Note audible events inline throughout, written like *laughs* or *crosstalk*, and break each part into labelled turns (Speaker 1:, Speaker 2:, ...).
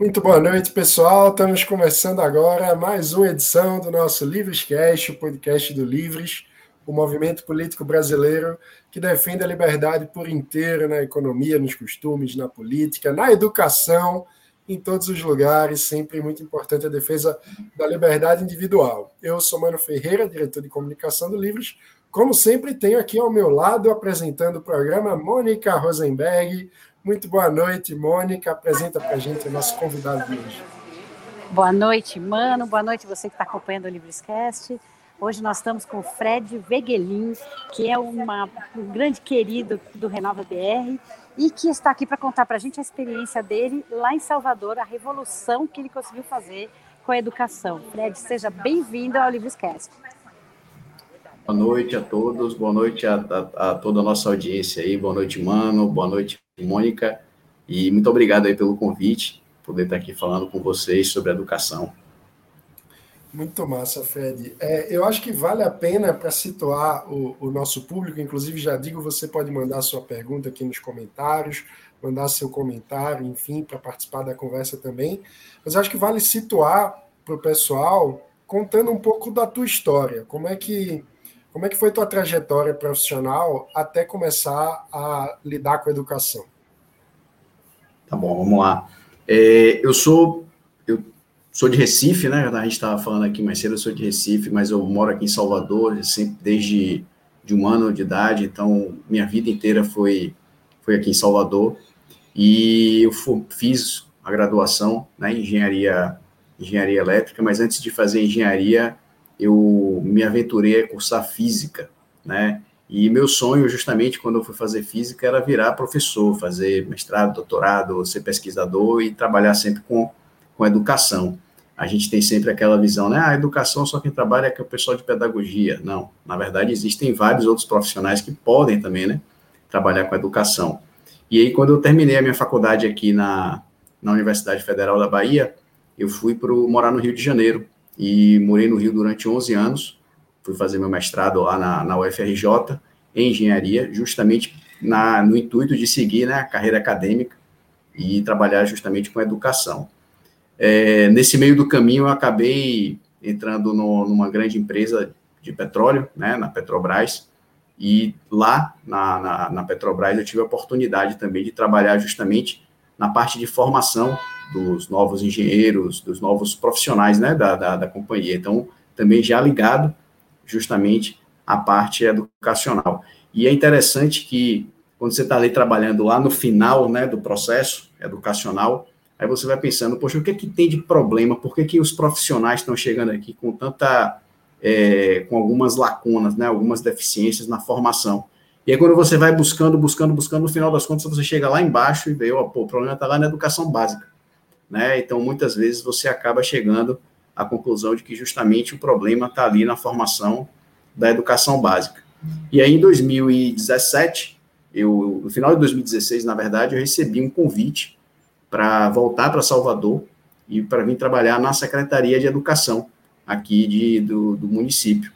Speaker 1: Muito boa noite, pessoal. Estamos começando agora mais uma edição do nosso Livrescast, o podcast do Livres, o movimento político brasileiro que defende a liberdade por inteiro na economia, nos costumes, na política, na educação, em todos os lugares. Sempre muito importante a defesa da liberdade individual. Eu sou Mano Ferreira, diretor de comunicação do Livres. Como sempre, tenho aqui ao meu lado, apresentando o programa, Mônica Rosenberg, muito boa noite, Mônica. Apresenta para a gente o nosso convidado de hoje.
Speaker 2: Boa noite, Mano. Boa noite você que está acompanhando o Livrescast. Hoje nós estamos com o Fred Vegelin, que é uma, um grande querido do Renova BR e que está aqui para contar para a gente a experiência dele lá em Salvador, a revolução que ele conseguiu fazer com a educação. Fred, seja bem-vindo ao Livrescast.
Speaker 3: Boa noite a todos, boa noite a, a, a, toda a nossa audiência aí, boa noite, Mano, boa noite, Mônica, e muito obrigado aí pelo convite, poder estar aqui falando com vocês sobre educação.
Speaker 1: Muito massa, Fred. É, eu acho que vale a pena para situar o, o, nosso público, inclusive já digo, você pode mandar sua pergunta aqui nos comentários, mandar seu comentário, enfim, para participar da conversa também. Mas acho que vale situar para o pessoal contando um pouco da tua história. Como é que como é que foi tua trajetória profissional até começar a lidar com a educação?
Speaker 3: Tá bom, vamos lá. É, eu sou eu sou de Recife, né? A gente estava falando aqui mais cedo, eu sou de Recife, mas eu moro aqui em Salvador, sempre desde de um ano de idade, então minha vida inteira foi foi aqui em Salvador e eu fiz a graduação né, em engenharia engenharia elétrica, mas antes de fazer engenharia eu me aventurei a cursar física, né? E meu sonho, justamente, quando eu fui fazer física, era virar professor, fazer mestrado, doutorado, ser pesquisador e trabalhar sempre com, com educação. A gente tem sempre aquela visão, né? Ah, a educação só quem trabalha é, que é o pessoal de pedagogia. Não, na verdade, existem vários outros profissionais que podem também, né? Trabalhar com educação. E aí, quando eu terminei a minha faculdade aqui na, na Universidade Federal da Bahia, eu fui para morar no Rio de Janeiro, e morei no Rio durante 11 anos. Fui fazer meu mestrado lá na, na UFRJ, em engenharia, justamente na, no intuito de seguir né, a carreira acadêmica e trabalhar justamente com educação. É, nesse meio do caminho, eu acabei entrando no, numa grande empresa de petróleo, né, na Petrobras, e lá na, na, na, Petrobras eu tive a oportunidade também de trabalhar justamente na parte de formação dos novos engenheiros, dos novos profissionais né, da, da, da companhia. Então, também já ligado justamente à parte educacional. E é interessante que, quando você está ali trabalhando lá no final né, do processo educacional, aí você vai pensando, poxa, o que, é que tem de problema? Por que, que os profissionais estão chegando aqui com tanta. É, com algumas lacunas, né, algumas deficiências na formação? E aí, quando você vai buscando, buscando, buscando, no final das contas, você chega lá embaixo e vê, ó, pô, o problema está lá na educação básica né? Então, muitas vezes você acaba chegando à conclusão de que justamente o problema está ali na formação da educação básica. E aí, em 2017, eu, no final de 2016, na verdade, eu recebi um convite para voltar para Salvador e para vir trabalhar na Secretaria de Educação aqui de, do, do município.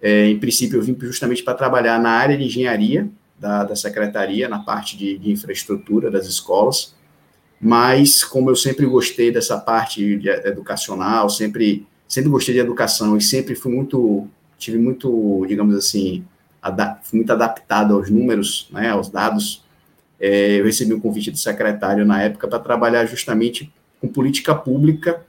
Speaker 3: É, em princípio, eu vim justamente para trabalhar na área de engenharia da, da secretaria, na parte de, de infraestrutura das escolas, mas como eu sempre gostei dessa parte de educacional, sempre sempre gostei de educação e sempre fui muito tive muito, digamos assim, fui muito adaptado aos números, né, aos dados. É, eu recebi um convite do secretário na época para trabalhar justamente com política pública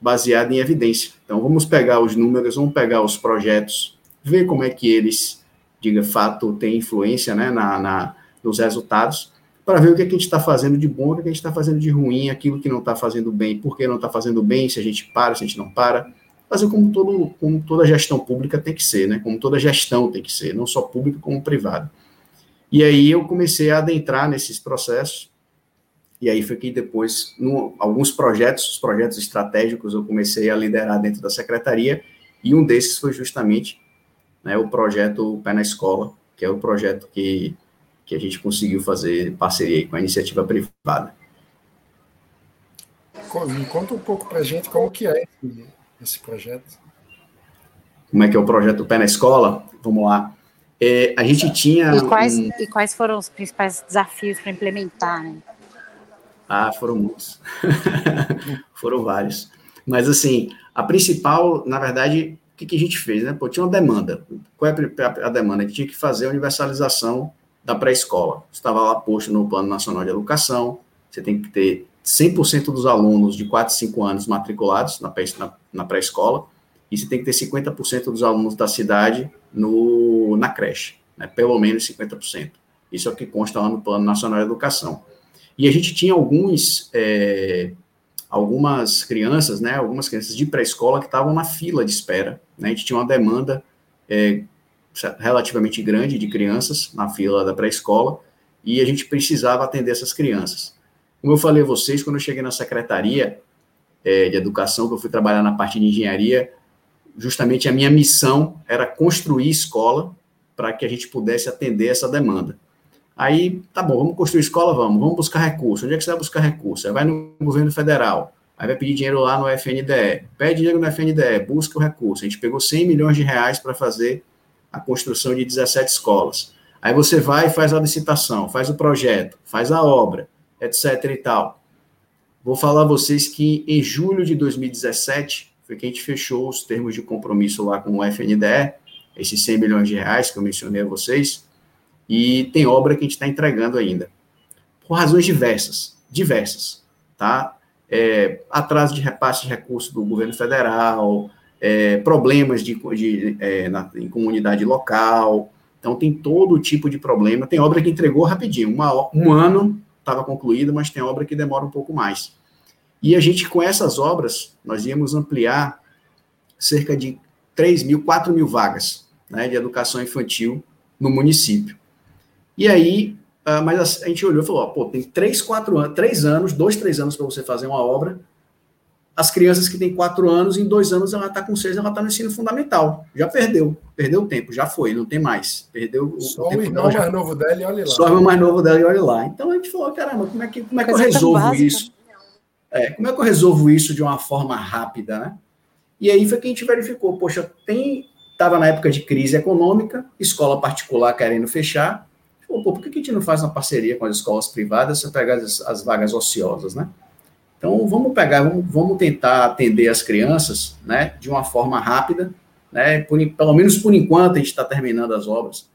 Speaker 3: baseada em evidência. Então, vamos pegar os números, vamos pegar os projetos, ver como é que eles, de fato, têm influência né, na, na nos resultados para ver o que, é que a gente está fazendo de bom, o que, é que a gente está fazendo de ruim, aquilo que não está fazendo bem, por que não está fazendo bem, se a gente para, se a gente não para. Fazer como, todo, como toda gestão pública tem que ser, né? Como toda gestão tem que ser, não só pública como privada. E aí eu comecei a adentrar nesses processos, e aí foi que depois, no, alguns projetos, os projetos estratégicos, eu comecei a liderar dentro da secretaria, e um desses foi justamente né, o projeto Pé na Escola, que é o projeto que que a gente conseguiu fazer parceria com a iniciativa privada.
Speaker 1: Conta um pouco para a gente como que é esse, esse, projeto.
Speaker 3: Como é que é o projeto Pé na Escola? Vamos lá. É, a gente tinha...
Speaker 2: E quais, um... e quais foram os principais desafios para implementar? Né?
Speaker 3: Ah, foram muitos. *laughs* foram vários. Mas, assim, a principal, na verdade, o que, que, a gente fez, né? Pô, tinha uma demanda. Qual é a, a demanda? Que tinha que fazer a universalização da pré-escola. Estava lá posto no Plano Nacional de Educação, você tem que ter 100% dos alunos de 4 e 5 anos matriculados na, na, na pré-escola, e você tem que ter 50% dos alunos da cidade no, na creche, né? pelo menos 50%. Isso é o que consta lá no Plano Nacional de Educação. E a gente tinha alguns, é, algumas crianças, né, algumas crianças de pré-escola que estavam na fila de espera. Né? A gente tinha uma demanda é, relativamente grande de crianças na fila da pré-escola e a gente precisava atender essas crianças. Como eu falei a vocês, quando eu cheguei na secretaria é, de educação, que eu fui trabalhar na parte de engenharia, justamente a minha missão era construir escola para que a gente pudesse atender essa demanda. Aí, tá bom, vamos construir escola, vamos, vamos buscar recurso. Onde é que você vai buscar recurso? Aí vai no governo federal, aí vai pedir dinheiro lá no FNDE. Pede dinheiro no FNDE, busca o recurso. A gente pegou 100 milhões de reais para fazer a construção de 17 escolas. Aí você vai e faz a licitação, faz o projeto, faz a obra, etc e tal. Vou falar a vocês que em julho de 2017 foi que a gente fechou os termos de compromisso lá com o FNDE, esses 100 milhões de reais que eu mencionei a vocês, e tem obra que a gente está entregando ainda. Por razões diversas, diversas, tá? É, atraso de repasse de recursos do governo federal, é, problemas de, de é, na, em comunidade local, então tem todo tipo de problema. Tem obra que entregou rapidinho, uma, um ano estava concluída, mas tem obra que demora um pouco mais. E a gente, com essas obras, nós íamos ampliar cerca de 3 mil, 4 mil vagas né, de educação infantil no município. E aí, uh, mas a, gente olhou e falou: pô, tem três, quatro anos, três anos, dois, três anos para você fazer uma obra. As crianças que têm quatro anos, em dois anos ela está com seis, ela está no ensino fundamental. Já perdeu, perdeu o tempo, já foi, não tem mais. Perdeu
Speaker 1: Só
Speaker 3: o,
Speaker 1: o irmão mais novo dela e olha lá.
Speaker 3: Só o irmão mais novo dela e olha lá. Então a gente falou: caramba, como é que, como é que eu resolvo isso? É, como é que eu resolvo isso de uma forma rápida, né? E aí foi que a gente verificou, poxa, tem estava na época de crise econômica, escola particular querendo fechar, Pô, por que a gente não faz uma parceria com as escolas privadas para pegar as, as, vagas ociosas, né? Então, vamos pegar, vamos, vamos, tentar atender as crianças, né, de uma forma rápida, né, por, pelo menos por enquanto a gente está terminando as obras.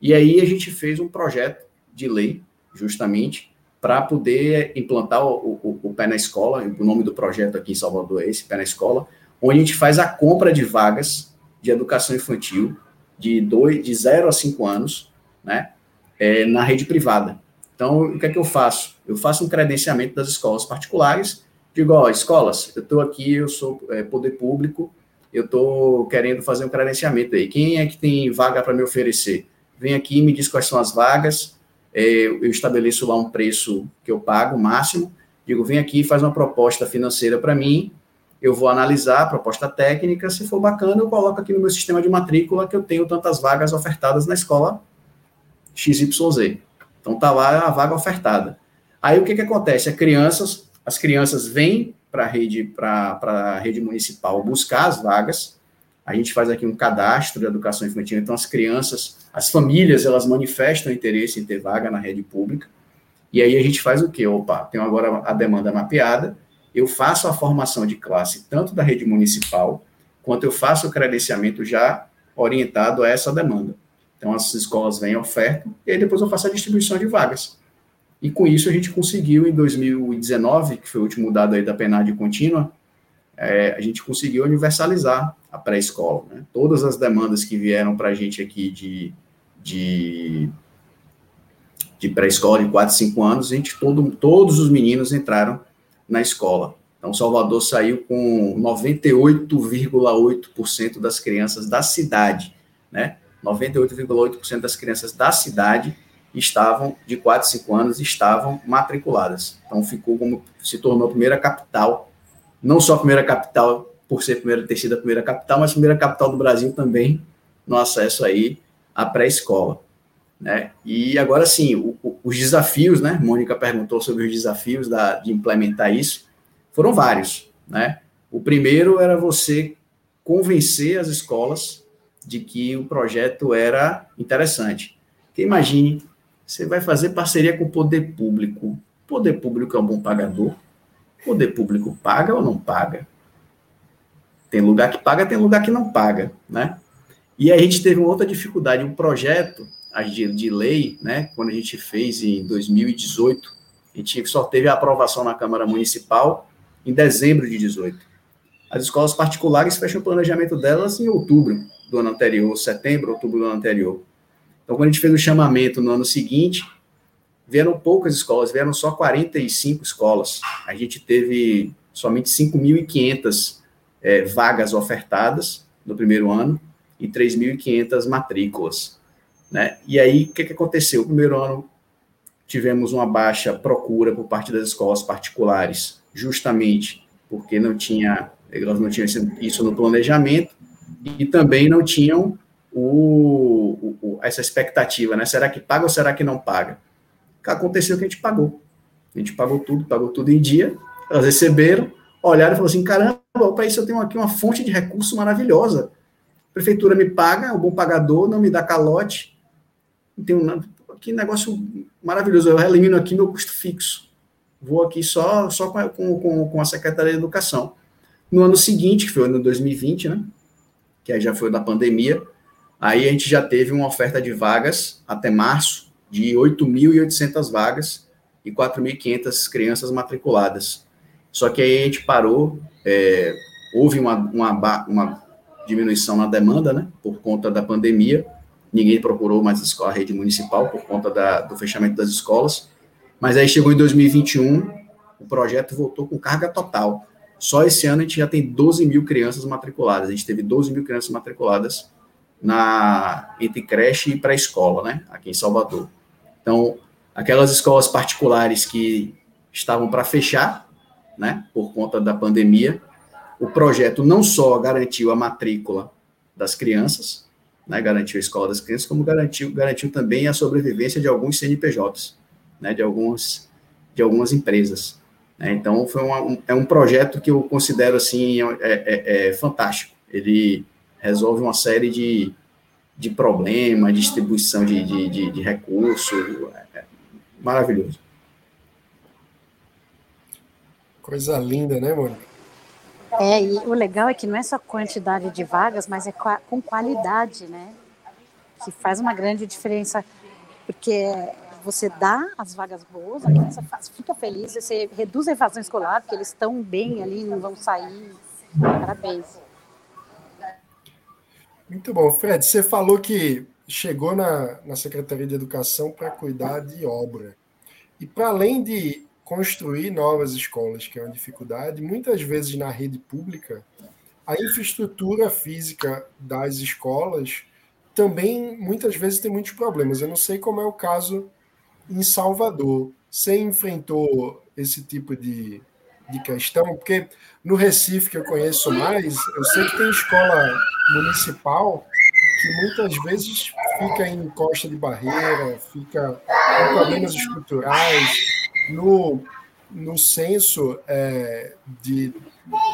Speaker 3: E aí a gente fez um projeto de lei, justamente, para poder implantar o, o, o, Pé na Escola, o nome do projeto aqui em Salvador é esse, Pé na Escola, onde a gente faz a compra de vagas de educação infantil de, dois, de 0 a 5 anos, né, é, na rede privada. Então, o que é que eu faço? Eu faço um credenciamento das escolas particulares, digo, ó, escolas, eu estou aqui, eu sou é, poder público, eu estou querendo fazer um credenciamento aí. Quem é que tem vaga para me oferecer? Vem aqui, me diz quais são as vagas, é, eu estabeleço lá um preço que eu pago, máximo, digo, vem aqui, faz uma proposta financeira para mim, eu vou analisar a proposta técnica, se for bacana, eu coloco aqui no meu sistema de matrícula que eu tenho tantas vagas ofertadas na escola XYZ. Então tá lá a vaga ofertada. Aí o que que acontece? As crianças, as crianças vêm para a rede para a rede municipal buscar as vagas. A gente faz aqui um cadastro de educação infantil. Então as crianças, as famílias, elas manifestam interesse em ter vaga na rede pública. E aí a gente faz o quê? Opa, tem agora a demanda mapeada. Eu faço a formação de classe tanto da rede municipal quanto eu faço o credenciamento já orientado a essa demanda. Então, as escolas vêm oferta, e aí depois eu faço a distribuição de vagas. E com isso a gente conseguiu, em 2019, que foi o último dado aí da PNAD contínua, é, a gente conseguiu universalizar a pré-escola. Né? Todas as demandas que vieram para a gente aqui de, de, de pré-escola de 4, 5 anos, a gente, todo, todos os meninos entraram na escola. Então, Salvador saiu com 98,8% das crianças da cidade, né? 98,8% das crianças da cidade estavam, de 4 a 5 anos, estavam matriculadas. Então, ficou como, se tornou a primeira capital, não só a primeira capital, por ser primeira, ter sido a primeira capital, mas a primeira capital do Brasil também, no acesso aí à pré-escola. Né? E agora sim, o, o, os desafios, né? Mônica perguntou sobre os desafios da, de implementar isso, foram vários, né? O primeiro era você convencer as escolas de que o projeto era interessante. Porque imagine, você vai fazer parceria com o poder público, poder público é um bom pagador, poder público paga ou não paga? Tem lugar que paga, tem lugar que não paga, né? E a gente teve uma outra dificuldade, um projeto de, de lei, né, quando a gente fez em 2018, a gente só teve a aprovação na Câmara Municipal em dezembro de 18. As escolas particulares fecham o planejamento delas em outubro do ano anterior, setembro, outubro do ano anterior. Então, quando a gente fez o chamamento no ano seguinte, vieram poucas escolas, vieram só 45 escolas. A gente teve somente 5.500 é, vagas ofertadas no primeiro ano e 3.500 matrículas. Né? E aí, o que, que aconteceu? No primeiro ano, tivemos uma baixa procura por parte das escolas particulares, justamente porque não tinha, elas não tinham isso no planejamento e também não tinham o, o, essa expectativa, né? Será que paga ou será que não paga? Aconteceu que a gente pagou. A gente pagou tudo, pagou tudo em dia. Elas receberam, olharam e falaram assim: caramba, para isso eu tenho aqui uma fonte de recurso maravilhosa. A prefeitura me paga, um bom pagador, não me dá calote. Tenho nada. Que negócio maravilhoso. Eu elimino aqui meu custo fixo. Vou aqui só, só com, com, com a Secretaria de Educação. No ano seguinte, que foi no 2020, né? Que aí já foi da pandemia, aí a gente já teve uma oferta de vagas até março de 8.800 vagas e 4.500 crianças matriculadas. Só que aí a gente parou, é, houve uma, uma, uma diminuição na demanda, né, por conta da pandemia, ninguém procurou mais a rede municipal por conta da, do fechamento das escolas, mas aí chegou em 2021, o projeto voltou com carga total. Só esse ano a gente já tem 12 mil crianças matriculadas, a gente teve 12 mil crianças matriculadas na entre creche e pré-escola, né, aqui em Salvador. Então, aquelas escolas particulares que estavam para fechar, né, por conta da pandemia, o projeto não só garantiu a matrícula das crianças, né, garantiu a escola das crianças, como garantiu, garantiu também a sobrevivência de alguns CNPJs, né, de, algumas, de algumas empresas. Né, então, foi uma, um, é um projeto que eu considero, assim, é, é, é fantástico. Ele resolve uma série de, de problemas, distribuição de, de, de, de recursos, é, é maravilhoso.
Speaker 1: Coisa linda, né, Mônica?
Speaker 2: É, e o legal é que não é só quantidade de vagas, mas é com qualidade, né? Que faz uma grande diferença, porque você dá as vagas boas, a criança fica feliz, você reduz a evasão escolar, porque eles estão bem ali, não vão sair. Parabéns.
Speaker 1: Muito bom. Fred, você falou que chegou na, na Secretaria de Educação para cuidar de obra. E para além de construir novas escolas, que é uma dificuldade, muitas vezes na rede pública, a infraestrutura física das escolas também muitas vezes tem muitos problemas. Eu não sei como é o caso em Salvador. Você enfrentou esse tipo de, de questão? Porque no Recife, que eu conheço mais, eu sei que tem escola municipal que muitas vezes fica em costa de barreira, fica com problemas estruturais, no, no censo é, de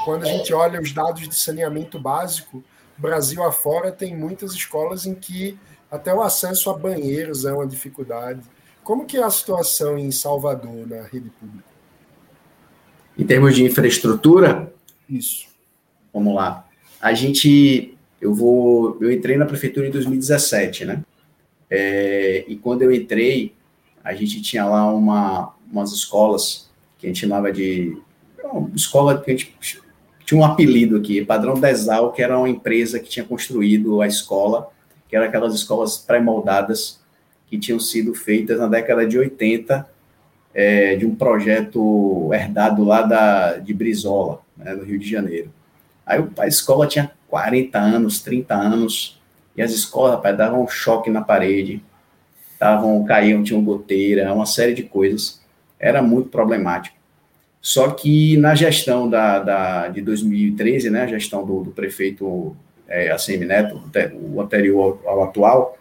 Speaker 1: quando a gente olha os dados de saneamento básico, Brasil afora tem muitas escolas em que até o acesso a banheiros é uma dificuldade. Como que é a situação em Salvador na rede pública?
Speaker 3: Em termos de infraestrutura?
Speaker 1: Isso.
Speaker 3: Vamos lá. A gente, eu vou, eu entrei na prefeitura em 2017, né? É, e quando eu entrei, a gente tinha lá uma, umas escolas que a gente chamava de uma escola que a gente tinha um apelido aqui, Padrão Desal, que era uma empresa que tinha construído a escola, que era aquelas escolas pré-moldadas que tinham sido feitas na década de 80, é, de um projeto herdado lá da, de Brizola, né, no Rio de Janeiro. Aí a escola tinha 40 anos, 30 anos, e as escolas, rapaz, davam um choque na parede, estavam, caíam, tinham goteira, uma série de coisas era muito problemático. Só que na gestão da, da de 2013, né, a gestão do, do prefeito é, ACM Neto, o anterior ao atual,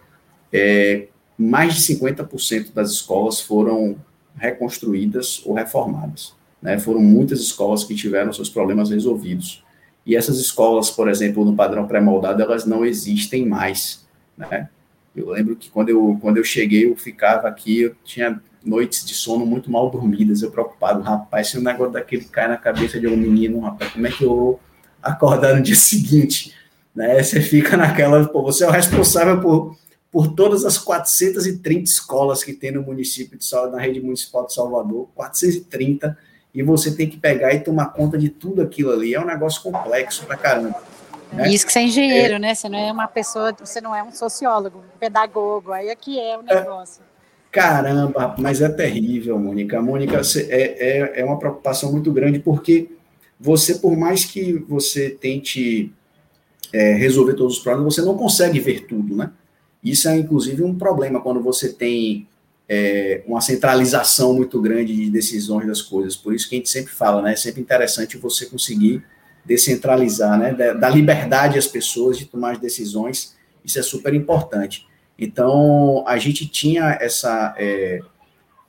Speaker 3: é, mais de 50% das escolas foram reconstruídas ou reformadas. Né? Foram muitas escolas que tiveram seus problemas resolvidos. E essas escolas, por exemplo, no padrão pré-moldado, elas não existem mais. Né? Eu lembro que quando eu, quando eu cheguei, eu ficava aqui, eu tinha noites de sono muito mal dormidas, eu preocupado, rapaz, se o negócio daquele cai na cabeça de um menino, rapaz, como é que eu vou acordar no dia *laughs* seguinte? Né? Você fica naquela, pô, você é o responsável por, por todas as 430 escolas que tem no município de Salvador, na rede municipal de Salvador, 430, e você tem que pegar e tomar conta de tudo aquilo ali, é um negócio complexo pra caramba.
Speaker 2: Né? Isso que você é engenheiro, é, né? Você não é uma pessoa, você não é um sociólogo, um pedagogo, aí aqui é, é o negócio. É,
Speaker 3: Caramba, mas é terrível, Mônica. Mônica, é, é, é uma preocupação muito grande, porque você, por mais que você tente é, resolver todos os problemas, você não consegue ver tudo, né? Isso é, inclusive, um problema quando você tem é, uma centralização muito grande de decisões das coisas. Por isso que a gente sempre fala, né? É sempre interessante você conseguir descentralizar, né? Dar liberdade às pessoas de tomar as decisões. Isso é super importante. Então, a gente tinha essa é,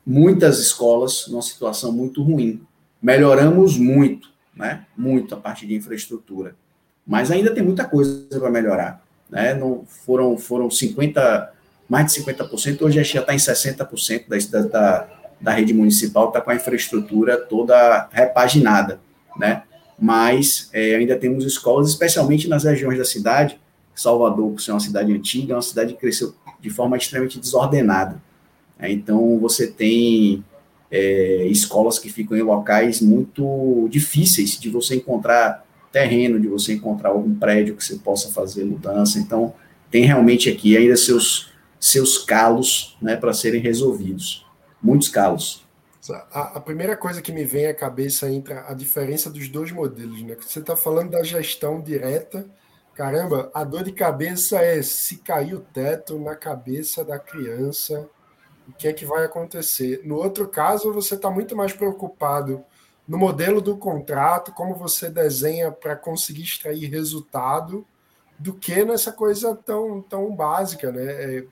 Speaker 3: muitas escolas numa situação muito ruim. Melhoramos muito, né? Muito a parte de infraestrutura. Mas ainda tem muita coisa para melhorar. Né? Não, foram, foram 50, mais de 50%, hoje já está em 60% da, da, da rede municipal, está com a infraestrutura toda repaginada. Né? Mas é, ainda temos escolas, especialmente nas regiões da cidade, Salvador, por ser uma cidade antiga, é uma cidade que cresceu de forma extremamente desordenada. É, então, você tem é, escolas que ficam em locais muito difíceis de você encontrar terreno, de você encontrar algum prédio que você possa fazer mudança. Então, tem realmente aqui ainda seus, seus calos né, para serem resolvidos. Muitos calos.
Speaker 1: A, a, primeira coisa que me vem à cabeça entre a diferença dos dois modelos, né? Você está falando da gestão direta Caramba, a dor de cabeça é se cair o teto na cabeça da criança, o que é que vai acontecer? No outro caso, você está muito mais preocupado no modelo do contrato, como você desenha para conseguir extrair resultado, do que nessa coisa tão, tão básica, né? É,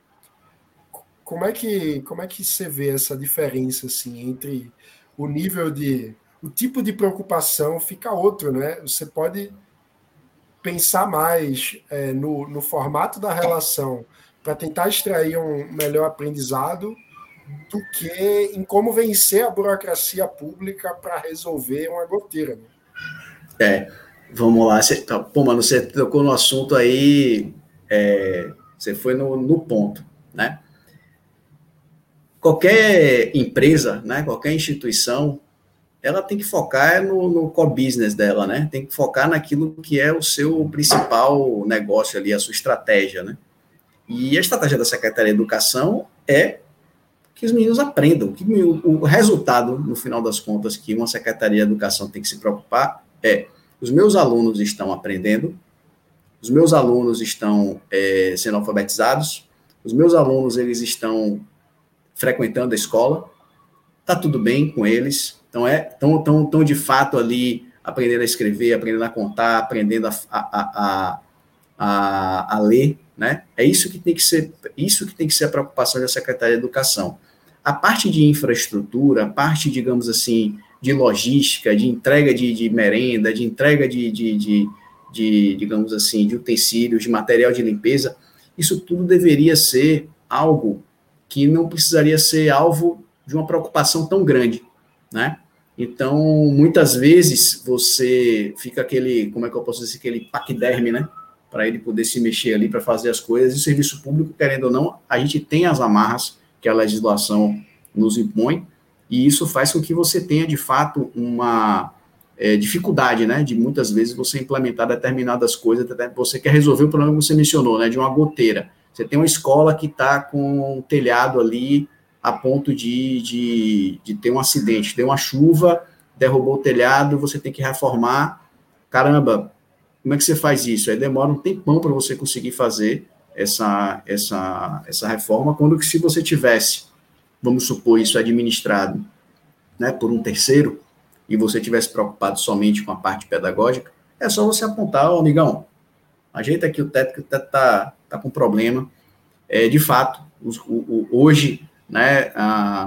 Speaker 1: como é que como é que você vê essa diferença assim entre o nível de o tipo de preocupação fica outro, né? Você pode pensar mais é, no, no formato da relação para tentar extrair um melhor aprendizado do que em como vencer a burocracia pública para resolver uma goteira. Né?
Speaker 3: É, vamos lá. Você, tá, pô, mano, você tocou no assunto aí, é, você foi no, no ponto, né? Qualquer empresa, né, qualquer instituição, ela tem que focar no, no core business dela, né? Tem que focar naquilo que é o seu principal negócio ali, a sua estratégia, né? E a estratégia da Secretaria de Educação é que os meninos aprendam, que o, resultado, no final das contas, que uma Secretaria de Educação tem que se preocupar é os meus alunos estão aprendendo, os meus alunos estão é, sendo alfabetizados, os meus alunos eles estão frequentando a escola, tá tudo bem com eles, então, é, tão, tão, tão de fato ali aprendendo a escrever, aprendendo a contar, aprendendo a, a, a, a, a ler, né? É isso que tem que ser, isso que tem que ser a preocupação da Secretaria de Educação. A parte de infraestrutura, a parte, digamos assim, de logística, de entrega de, de merenda, de entrega de, de, de, de, digamos assim, de utensílios, de material de limpeza, isso tudo deveria ser algo que não precisaria ser alvo de uma preocupação tão grande né? Então, muitas vezes você fica aquele, como é que eu posso dizer, aquele paquiderme, né? Para ele poder se mexer ali para fazer as coisas. E o serviço público, querendo ou não, a gente tem as amarras que a legislação nos impõe, e isso faz com que você tenha, de fato, uma é, dificuldade, né? De muitas vezes você implementar determinadas coisas, você quer resolver o problema que você mencionou, né? De uma goteira. Você tem uma escola que está com um telhado ali a ponto de, de, de ter um acidente. Deu uma chuva, derrubou o telhado, você tem que reformar. Caramba, como é que você faz isso? Aí demora um tempão para você conseguir fazer essa, essa, essa reforma, quando que se você tivesse, vamos supor, isso administrado né, por um terceiro, e você tivesse preocupado somente com a parte pedagógica, é só você apontar, oh, amigão, ajeita aqui o teto, que o teto está tá com problema. É, de fato, os, o, o, hoje né,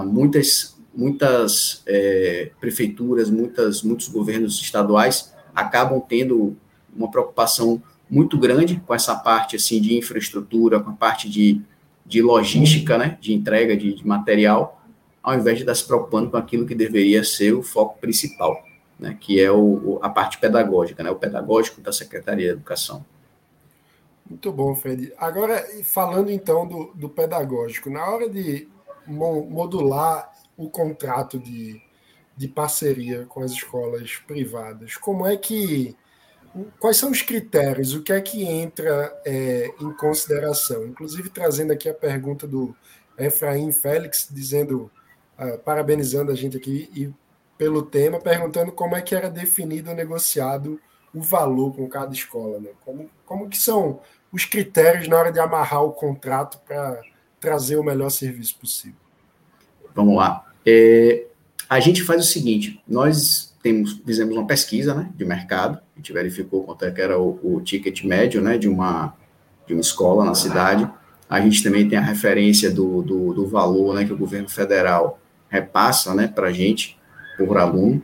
Speaker 3: muitas, muitas é, prefeituras, muitas, muitos governos estaduais acabam tendo uma preocupação muito grande com essa parte assim de infraestrutura, com a parte de, de logística, né, de entrega de, de material, ao invés de estar se preocupando com aquilo que deveria ser o foco principal, né, que é o, a parte pedagógica, né, o pedagógico da Secretaria de Educação.
Speaker 1: Muito bom, Fred. Agora, falando então do, do pedagógico, na hora de modular o contrato de, de parceria com as escolas privadas, como é que. Quais são os critérios? O que é que entra é, em consideração? Inclusive, trazendo aqui a pergunta do Efraim Félix, dizendo, uh, parabenizando a gente aqui e pelo tema, perguntando como é que era definido, negociado o valor com cada escola, né? Como, como que são os critérios na hora de amarrar o contrato para trazer o melhor serviço possível?
Speaker 3: Vamos lá. É, a gente faz o seguinte: nós temos, fizemos uma pesquisa né, de mercado, a gente verificou quanto é que era o, o ticket médio né, de, uma, de uma escola na cidade. A gente também tem a referência do, do, do valor né, que o governo federal repassa né, para a gente, por aluno.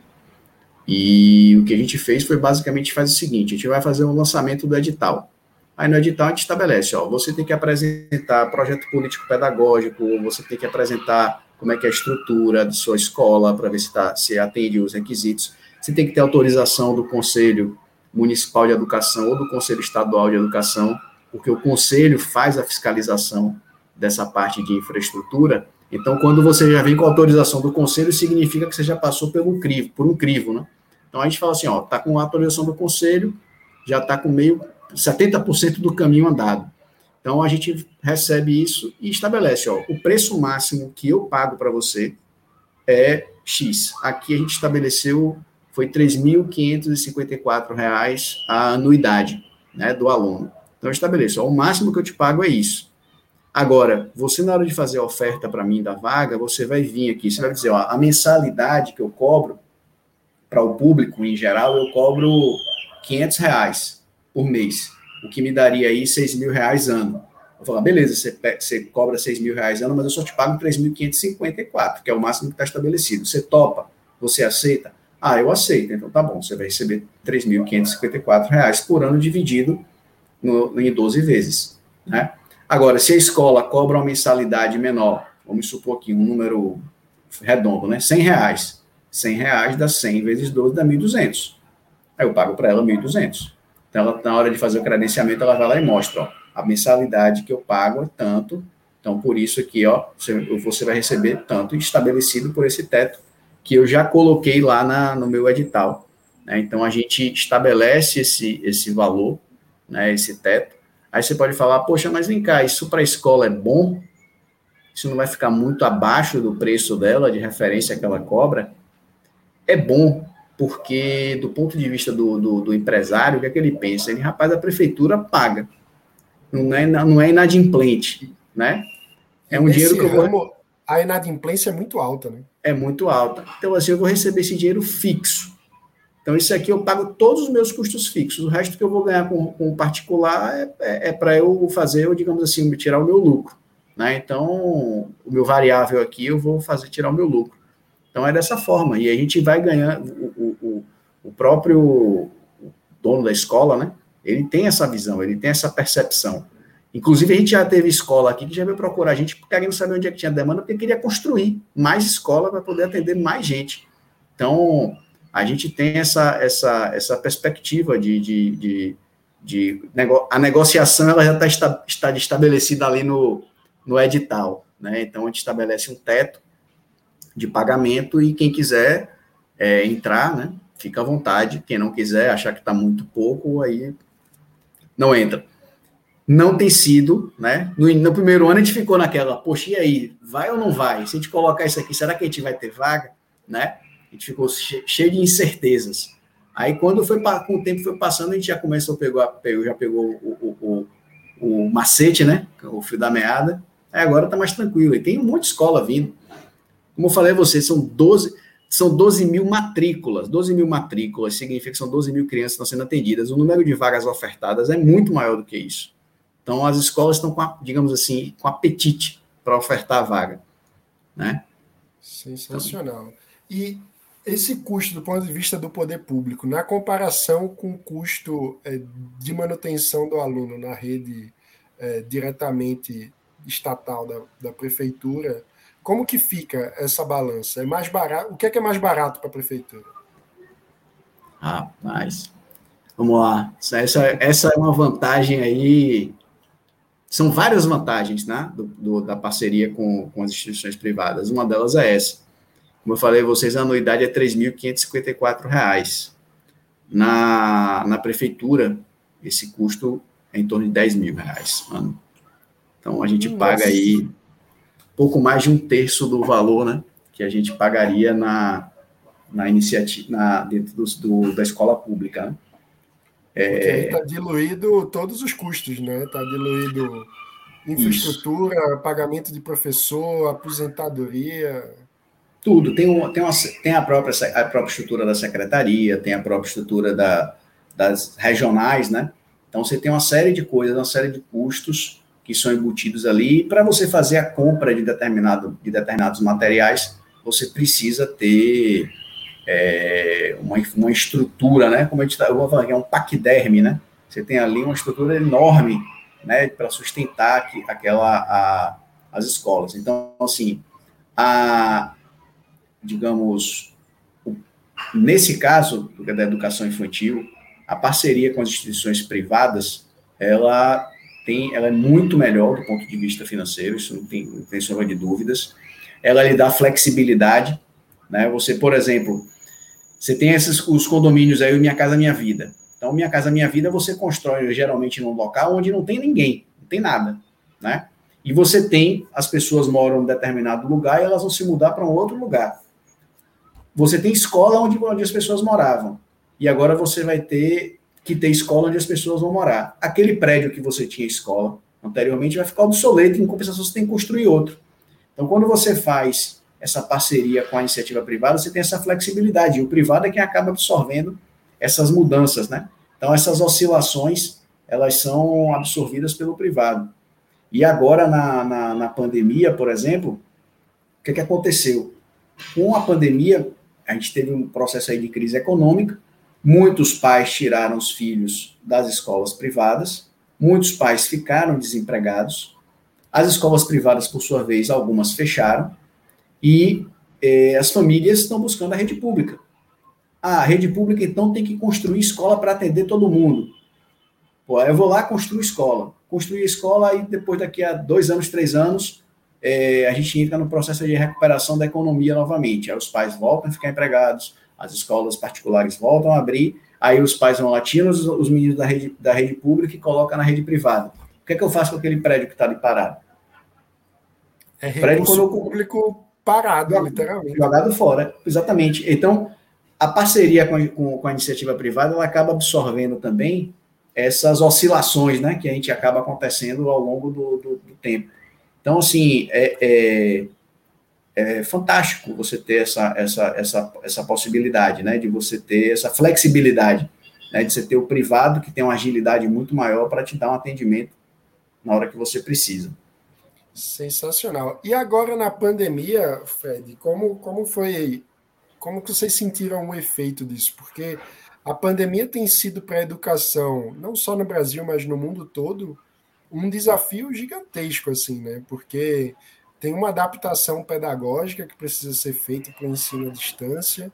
Speaker 3: E o que a gente fez foi basicamente faz o seguinte: a gente vai fazer um lançamento do edital. Aí no edital a gente estabelece, ó, você tem que apresentar projeto político pedagógico, você tem que apresentar como é que é a estrutura de sua escola para ver se, tá, se atende os requisitos. Você tem que ter autorização do Conselho Municipal de Educação ou do Conselho Estadual de Educação, porque o Conselho faz a fiscalização dessa parte de infraestrutura. Então, quando você já vem com autorização do Conselho, significa que você já passou pelo crivo, por um crivo, né? Então a gente fala assim, ó, tá com a autorização do Conselho, já está com meio 70% do caminho andado. Então a gente recebe isso e estabelece, ó, o preço máximo que eu pago para você é X. Aqui a gente estabeleceu foi R$ 3.554 a anuidade, né, do aluno. Então estabeleço, ó, o máximo que eu te pago é isso. Agora, você na hora de fazer a oferta para mim da vaga, você vai vir aqui, você vai dizer, ó, a mensalidade que eu cobro para o público em geral, eu cobro 500 reais por mês, o que me daria aí 6 mil reais ano. Eu falar, beleza, você, você cobra 6 mil reais ano, mas eu só te pago 3.554, que é o máximo que está estabelecido. Você topa? Você aceita? Ah, eu aceito. Então tá bom, você vai receber 3.554 reais por ano dividido no, em 12 vezes. Né? Agora, se a escola cobra uma mensalidade menor, vamos supor aqui um número redondo, né? 100 reais. 100 reais dá 100 vezes 12 dá 1.200. Aí eu pago para ela 1.200. Então, ela, na hora de fazer o credenciamento, ela vai lá e mostra, ó, a mensalidade que eu pago é tanto, então por isso aqui, ó, você, vai receber tanto estabelecido por esse teto que eu já coloquei lá na, no meu edital. Né? Então, a gente estabelece esse, esse valor, né, esse teto. Aí você pode falar, poxa, mas vem cá, isso para a escola é bom? Isso não vai ficar muito abaixo do preço dela, de referência que ela cobra? É bom, porque do ponto de vista do, do, do, empresário, o que é que ele pensa? Ele, rapaz, a prefeitura paga, não é, não é inadimplente, né?
Speaker 1: É um dinheiro que eu vou... A inadimplência é muito alta, né?
Speaker 3: É muito alta. Então, assim, eu vou receber esse dinheiro fixo. Então, isso aqui eu pago todos os meus custos fixos. O resto que eu vou ganhar com, com particular é, é, é para eu fazer, eu, digamos assim, tirar o meu lucro. Né? Então, o meu variável aqui, eu vou fazer tirar o meu lucro. Então é dessa forma. E a gente vai ganhar, o, próprio dono da escola, né? Ele tem essa visão, ele tem essa percepção. Inclusive, a gente já teve escola aqui que já veio procurar a gente, querendo saber onde é que tinha demanda, porque queria construir mais escola para poder atender mais gente. Então, a gente tem essa, essa, essa perspectiva de, de, de, de nego, a negociação ela já está, está estabelecida ali no, no edital. Né? Então, a gente estabelece um teto de pagamento e quem quiser é, entrar, né, fica à vontade. Quem não quiser, achar que está muito pouco, aí não entra. Não tem sido, né? No, no, primeiro ano a gente ficou naquela, poxa, e aí, vai ou não vai? Se a gente colocar isso aqui, será que a gente vai ter vaga? Né? A gente ficou cheio de incertezas. Aí quando foi com o tempo foi passando, a gente já começou a pegar, já pegou o, o, o, o macete, né? O fio da meada. Aí agora tá mais tranquilo. E tem um monte de escola vindo. Como eu falei a vocês, são 12, são 12 mil matrículas. 12 mil matrículas significa que são 12 mil crianças que estão sendo atendidas. O número de vagas ofertadas é muito maior do que isso. Então, as escolas estão, com, digamos assim, com apetite para ofertar a vaga. Né?
Speaker 1: Sensacional. Então, e esse custo, do ponto de vista do poder público, na comparação com o custo é, de manutenção do aluno na rede é, diretamente estatal da, da prefeitura, Como que fica essa balança? É mais barato? O que é, que é mais barato para a prefeitura?
Speaker 3: Rapaz, vamos lá. Essa, essa é uma vantagem aí. São várias vantagens né, do, do, da parceria com, com as instituições privadas. Uma delas é essa. Como eu falei a vocês, a anuidade é R$ 3.554. Na, na prefeitura, esse custo é em torno de 10 mil reais ano. Então, a gente Nossa. paga aí pouco mais de um terço do valor né, que a gente pagaria na, na iniciativa, na, dentro do, do, da escola pública. Né?
Speaker 1: É... Está diluído todos os custos, né? Está diluído infraestrutura, Isso. pagamento de professor, aposentadoria.
Speaker 3: Tudo. Tem, um, tem, uma, tem a, própria, a própria estrutura da secretaria, tem a própria estrutura da, das regionais, né? Então, você tem uma série de coisas, uma série de custos que são embutidos ali. E para você fazer a compra de, determinado, de determinados materiais, você precisa ter é, uma, uma estrutura, né? Como a gente tá, falar, é um paquiderme, né? Você tem ali uma estrutura enorme, né? Para sustentar aqui, aquela, a, as escolas. Então, assim, a, digamos, nesse caso da educação infantil, a parceria com as instituições privadas, ela tem, ela é muito melhor do ponto de vista financeiro, isso não tem, não tem sombra de dúvidas. Ela lhe dá flexibilidade, né? Você, por exemplo, você tem esses os condomínios aí, Minha Casa Minha Vida. Então, Minha Casa Minha Vida você constrói geralmente num local onde não tem ninguém, não tem nada, né? E você tem, as pessoas moram em determinado lugar e elas vão se mudar para um outro lugar. Você tem escola onde, onde as pessoas moravam. E agora você vai ter que ter escola onde as pessoas vão morar. Aquele prédio que você tinha escola anteriormente vai ficar obsoleto, em compensação você tem que construir outro. Então, quando você faz essa parceria com a iniciativa privada, você tem essa flexibilidade. E o privado é quem acaba absorvendo essas mudanças, né? Então, essas oscilações, elas são absorvidas pelo privado. E agora, na, na, na pandemia, por exemplo, o que, que aconteceu? Com a pandemia, a gente teve um processo aí de crise econômica, muitos pais tiraram os filhos das escolas privadas, muitos pais ficaram desempregados, as escolas privadas, por sua vez, algumas fecharam, e eh, as famílias estão buscando a rede pública. Ah, a rede pública, então, tem que construir escola para atender todo mundo. Pô, eu vou lá construir escola. Construir escola, e depois, daqui a dois anos, três anos, é, a gente entra no processo de recuperação da economia novamente. Aí os pais voltam a ficar empregados, as escolas particulares voltam a abrir, aí os pais vão lá, tiram os, os meninos da rede, da rede pública e colocam na rede privada. O que é que eu faço com aquele prédio que está ali parado?
Speaker 1: É prédio quando público parado, jogado, literalmente.
Speaker 3: Jogado fora, exatamente. Então, a parceria com a, com, com a iniciativa privada, ela acaba absorvendo também essas oscilações, né, que a gente acaba acontecendo ao longo do, do, do tempo. Então, assim, é, é, é, fantástico você ter essa, essa, essa, essa possibilidade, né, de você ter essa flexibilidade, né, de você ter o privado que tem uma agilidade muito maior para te dar um atendimento na hora que você precisa.
Speaker 1: Sensacional. E agora na pandemia, Fred, como, como foi, como que vocês sentiram o efeito disso? Porque a pandemia tem sido para a educação, não só no Brasil, mas no mundo todo, um desafio gigantesco, assim, né? Porque tem uma adaptação pedagógica que precisa ser feita para o ensino à distância.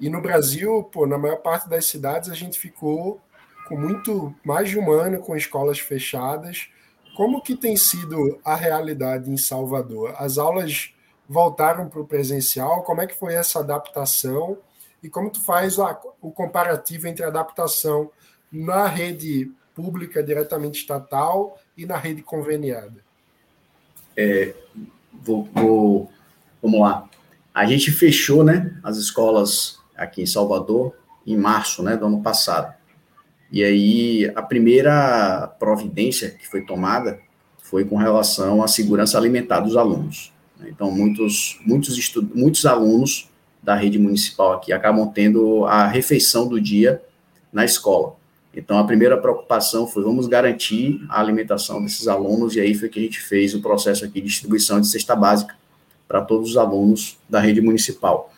Speaker 1: E no Brasil, pô, na maior parte das cidades, a gente ficou com muito mais de um ano com escolas fechadas. Como que tem sido a realidade em Salvador? As aulas voltaram para o presencial? Como é que foi essa adaptação? E como tu faz o comparativo entre a adaptação na rede pública diretamente estatal e na rede conveniada?
Speaker 3: É, vou, vou, vamos lá. A gente fechou, né, as escolas aqui em Salvador em março, né, do ano passado. E aí a primeira providência que foi tomada foi com relação à segurança alimentar dos alunos. Então muitos muitos muitos alunos da rede municipal aqui acabam tendo a refeição do dia na escola. Então, a primeira preocupação foi vamos garantir a alimentação desses alunos, e aí foi que a gente fez o processo aqui de distribuição de cesta básica para todos os alunos da rede municipal.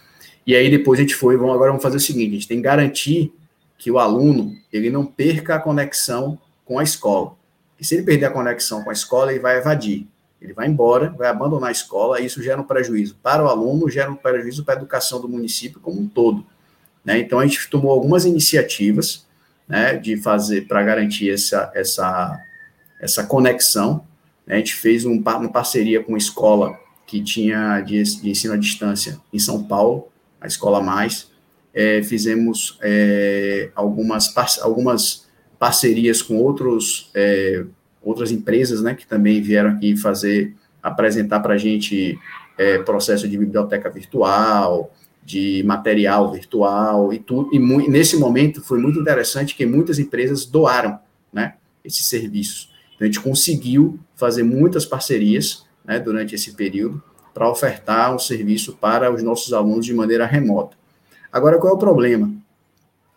Speaker 3: E aí depois a gente foi, vamos, agora vamos fazer o seguinte, a gente tem que garantir que o aluno, ele não perca a conexão com a escola. E se ele perder a conexão com a escola, ele vai evadir. Ele vai embora, vai abandonar a escola, e isso gera um prejuízo para o aluno, gera um prejuízo para a educação do município como um todo. Né? Então, a gente tomou algumas iniciativas né, de fazer, para garantir essa, essa, essa conexão. Né? A gente fez um, uma parceria com uma escola que tinha de, de ensino à distância em São Paulo, a Escola Mais. É, fizemos é, algumas, algumas parcerias com outros é, outras empresas, né, que também vieram aqui fazer, apresentar para a gente é, processo de biblioteca virtual, de material virtual e tudo. E nesse momento foi muito interessante que muitas empresas doaram, né, esses serviços. Então a gente conseguiu fazer muitas parcerias, né, durante esse período para ofertar o serviço para os nossos alunos de maneira remota. Agora qual é o problema?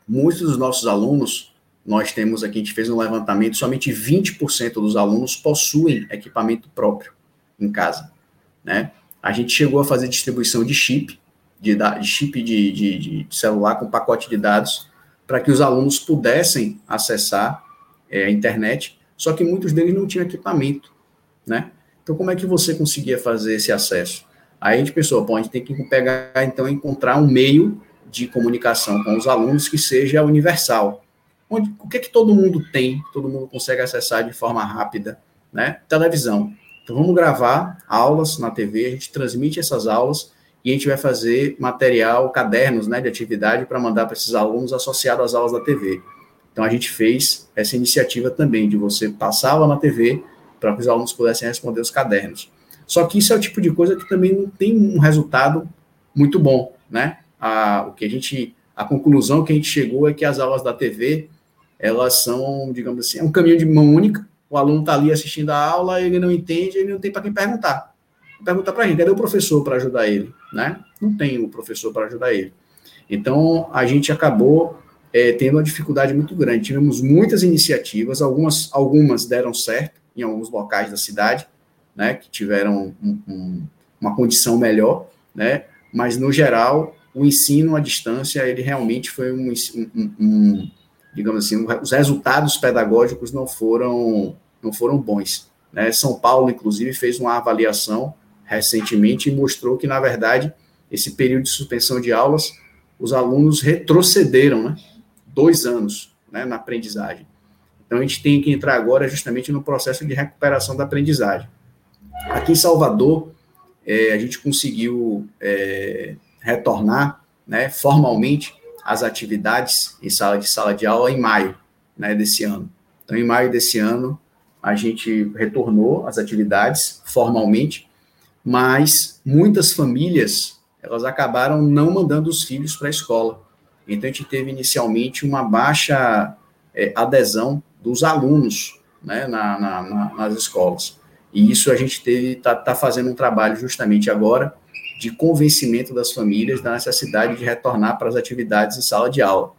Speaker 3: Muitos dos nossos alunos nós temos aqui, a gente fez um levantamento, somente 20% dos alunos possuem equipamento próprio em casa, né? A gente chegou a fazer distribuição de chip, de, de chip de, de, de, celular com pacote de dados, para que os alunos pudessem acessar é, a internet, só que muitos deles não tinham equipamento, né? Então, como é que você conseguia fazer esse acesso? Aí a gente pensou, pô, a gente tem que pegar, então, encontrar um meio de comunicação com os alunos que seja universal, onde, o que, é que todo mundo tem, todo mundo consegue acessar de forma rápida, né? Televisão. Então vamos gravar aulas na TV, a gente transmite essas aulas e a gente vai fazer material, cadernos, né, de atividade para mandar para esses alunos associado às aulas da TV. Então a gente fez essa iniciativa também de você passar aula na TV para que os alunos pudessem responder os cadernos. Só que isso é o tipo de coisa que também não tem um resultado muito bom, né? A, o que a gente, a conclusão que a gente chegou é que as aulas da TV elas são, digamos assim, é um caminho de mão única. O aluno está ali assistindo a aula, ele não entende, ele não tem para quem perguntar. Pergunta para a gente, cadê o professor para ajudar ele? Né? Não tem o professor para ajudar ele. Então, a gente acabou é, tendo uma dificuldade muito grande. Tivemos muitas iniciativas, algumas, algumas deram certo em alguns locais da cidade, né, que tiveram um, um, uma condição melhor, né, mas, no geral, o ensino à distância, ele realmente foi um, um digamos assim, os resultados pedagógicos não foram, não foram bons. Né? São Paulo, inclusive, fez uma avaliação recentemente e mostrou que, na verdade, esse período de suspensão de aulas, os alunos retrocederam né? dois anos né? na aprendizagem. Então, a gente tem que entrar agora justamente no processo de recuperação da aprendizagem. Aqui em Salvador, é, a gente conseguiu é, retornar né, formalmente as atividades em sala de sala de aula em maio né, desse ano. Então, em maio desse ano, a gente retornou às atividades formalmente, mas muitas famílias elas acabaram não mandando os filhos para a escola. Então, a gente teve inicialmente uma baixa é, adesão dos alunos né, na, na, na, nas escolas. E isso a gente está tá fazendo um trabalho justamente agora de convencimento das famílias da necessidade de retornar para as atividades em sala de aula.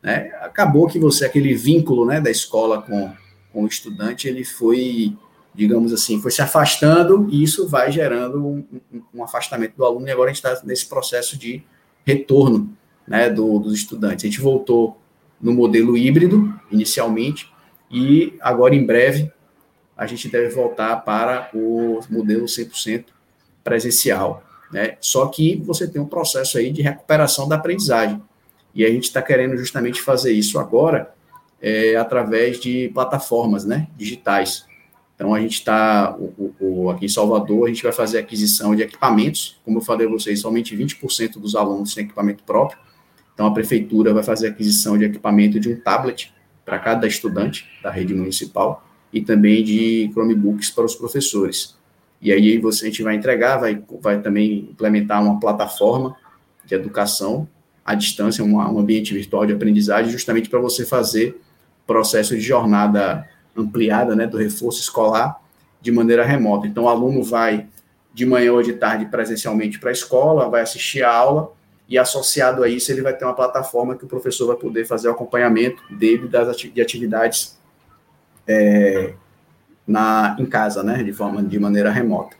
Speaker 3: Né? Acabou que você, aquele vínculo né, da escola com, com o estudante, ele foi, digamos assim, foi se afastando e isso vai gerando um, um afastamento do aluno e agora a gente está nesse processo de retorno né, do, dos estudantes. A gente voltou no modelo híbrido, inicialmente, e agora, em breve, a gente deve voltar para o modelo 100% presencial. Né? Só que você tem um processo aí de recuperação da aprendizagem. E a gente está querendo justamente fazer isso agora é, através de plataformas né, digitais. Então, a gente está, aqui em Salvador, a gente vai fazer aquisição de equipamentos. Como eu falei a vocês, somente 20% dos alunos têm equipamento próprio. Então, a prefeitura vai fazer aquisição de equipamento de um tablet para cada estudante da rede municipal e também de Chromebooks para os professores. E aí você, a gente vai entregar, vai, vai também implementar uma plataforma de educação à distância, um ambiente virtual de aprendizagem, justamente para você fazer processo de jornada ampliada, né, do reforço escolar de maneira remota. Então, o aluno vai de manhã ou de tarde presencialmente para a escola, vai assistir a aula e associado a isso ele vai ter uma plataforma que o professor vai poder fazer o acompanhamento dele das de atividades é, na, em casa, né, de forma de maneira remota.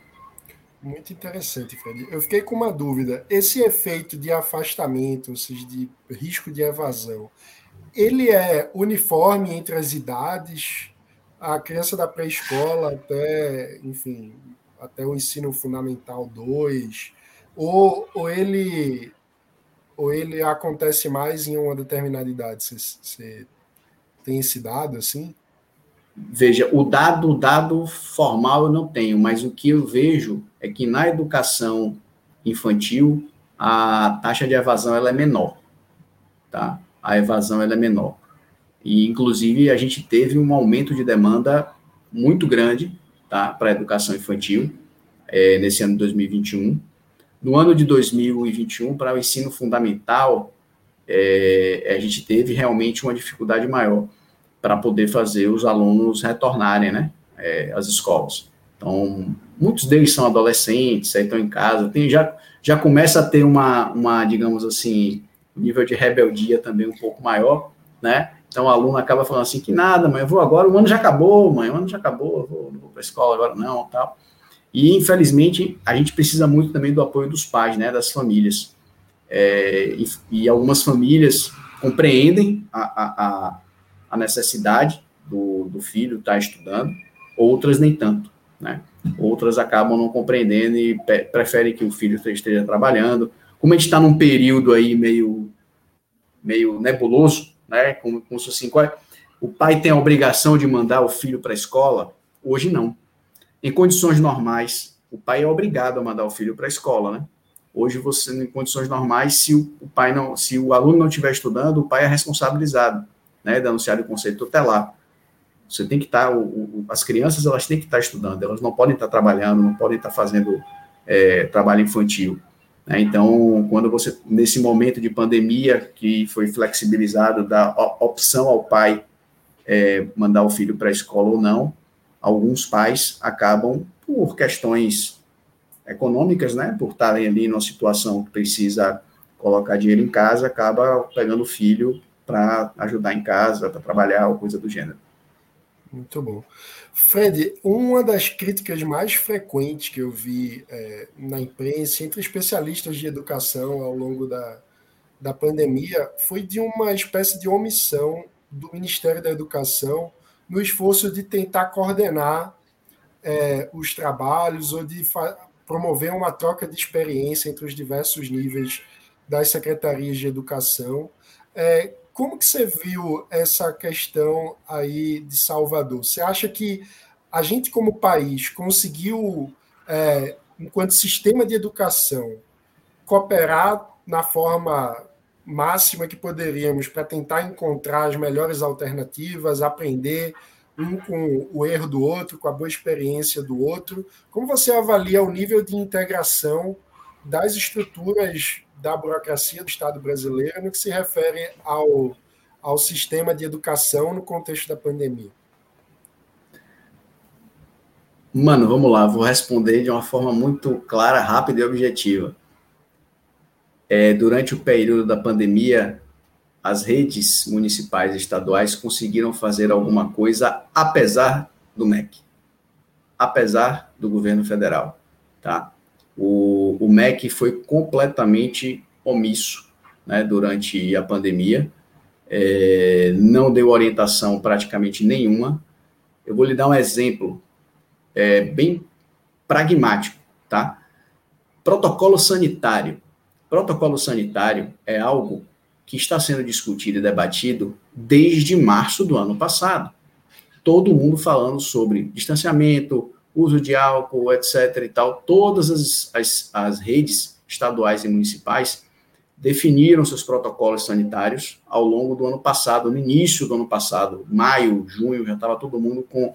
Speaker 1: Muito interessante, Fred. Eu fiquei com uma dúvida. Esse efeito de afastamento, ou seja, de risco de evasão, ele é uniforme entre as idades? A criança da pré-escola até, enfim, até o ensino fundamental 2, ou, ou ele ou ele acontece mais em uma determinada idade? Você, tem esse dado assim?
Speaker 3: Veja, o dado, o dado formal eu não tenho, mas o que eu vejo é que na educação infantil a taxa de evasão ela é menor, tá? A evasão ela é menor. E inclusive a gente teve um aumento de demanda muito grande, tá, para a educação infantil é, nesse ano de 2021. No ano de 2021, para o ensino fundamental, é, a gente teve realmente uma dificuldade maior para poder fazer os alunos retornarem, né, é, às escolas. Então, muitos deles são adolescentes, aí estão em casa, tem, já, já começa a ter uma, uma, digamos assim, nível de rebeldia também um pouco maior, né? Então, o aluno acaba falando assim, que nada, mãe, eu vou agora, o ano já acabou, mãe, o ano já acabou, eu vou, não vou para a escola agora não, tal. E, infelizmente, a gente precisa muito também do apoio dos pais, né, das famílias. É, e, e, algumas famílias compreendem a, a, a necessidade do, do filho estar tá estudando, outras nem tanto, né? Outras acabam não compreendendo e preferem que o filho esteja trabalhando. Como a gente está num período aí meio, meio nebuloso, né? Como, como se assim, qual é? o pai tem a obrigação de mandar o filho para a escola? Hoje não. Em condições normais, o pai é obrigado a mandar o filho para a escola, né? Hoje você, em condições normais, se o, pai não, se o aluno não estiver estudando, o pai é responsabilizado, né? Denunciado o conceito tutelar. Você tem que estar, tá, o, o, as crianças elas têm que estar tá estudando, elas não podem estar tá trabalhando, não podem estar fazendo é, trabalho infantil. Né? Então, quando você, nesse momento de pandemia, que foi flexibilizado da opção ao pai é, mandar o filho para a escola ou não, alguns pais acabam, por questões econômicas, né, por estarem ali numa situação que precisa colocar dinheiro em casa, acaba pegando o filho para ajudar em casa, para trabalhar ou coisa do gênero.
Speaker 1: Muito bom. Fred, uma das críticas mais frequentes que eu vi é, na imprensa, entre especialistas de educação ao longo da, da pandemia, foi de uma espécie de omissão do Ministério da Educação no esforço de tentar coordenar é, os trabalhos ou de promover uma troca de experiência entre os diversos níveis das secretarias de educação. É, como que você viu essa questão aí de Salvador? Você acha que a gente, como país, conseguiu, é, enquanto sistema de educação, cooperar na forma máxima que poderíamos para tentar encontrar as melhores alternativas, aprender um com o erro do outro, com a boa experiência do outro. Como você avalia o nível de integração das estruturas da burocracia do Estado brasileiro no que se refere ao, ao sistema de educação no contexto da pandemia?
Speaker 3: Mano, vamos lá, vou responder de uma forma muito clara, rápida e objetiva. É, durante o período da pandemia, as redes municipais e estaduais conseguiram fazer alguma coisa apesar do MEC, apesar do governo federal, tá? O, o MEC foi completamente omisso né, durante a pandemia, é, não deu orientação praticamente nenhuma. Eu vou lhe dar um exemplo é, bem pragmático, tá? Protocolo sanitário. Protocolo sanitário é algo que está sendo discutido e debatido desde março do ano passado. Todo mundo falando sobre distanciamento, uso de álcool, etc. e tal, todas as, as, as redes estaduais e municipais definiram seus protocolos sanitários ao longo do ano passado, no início do ano passado, maio, junho, já estava todo mundo com,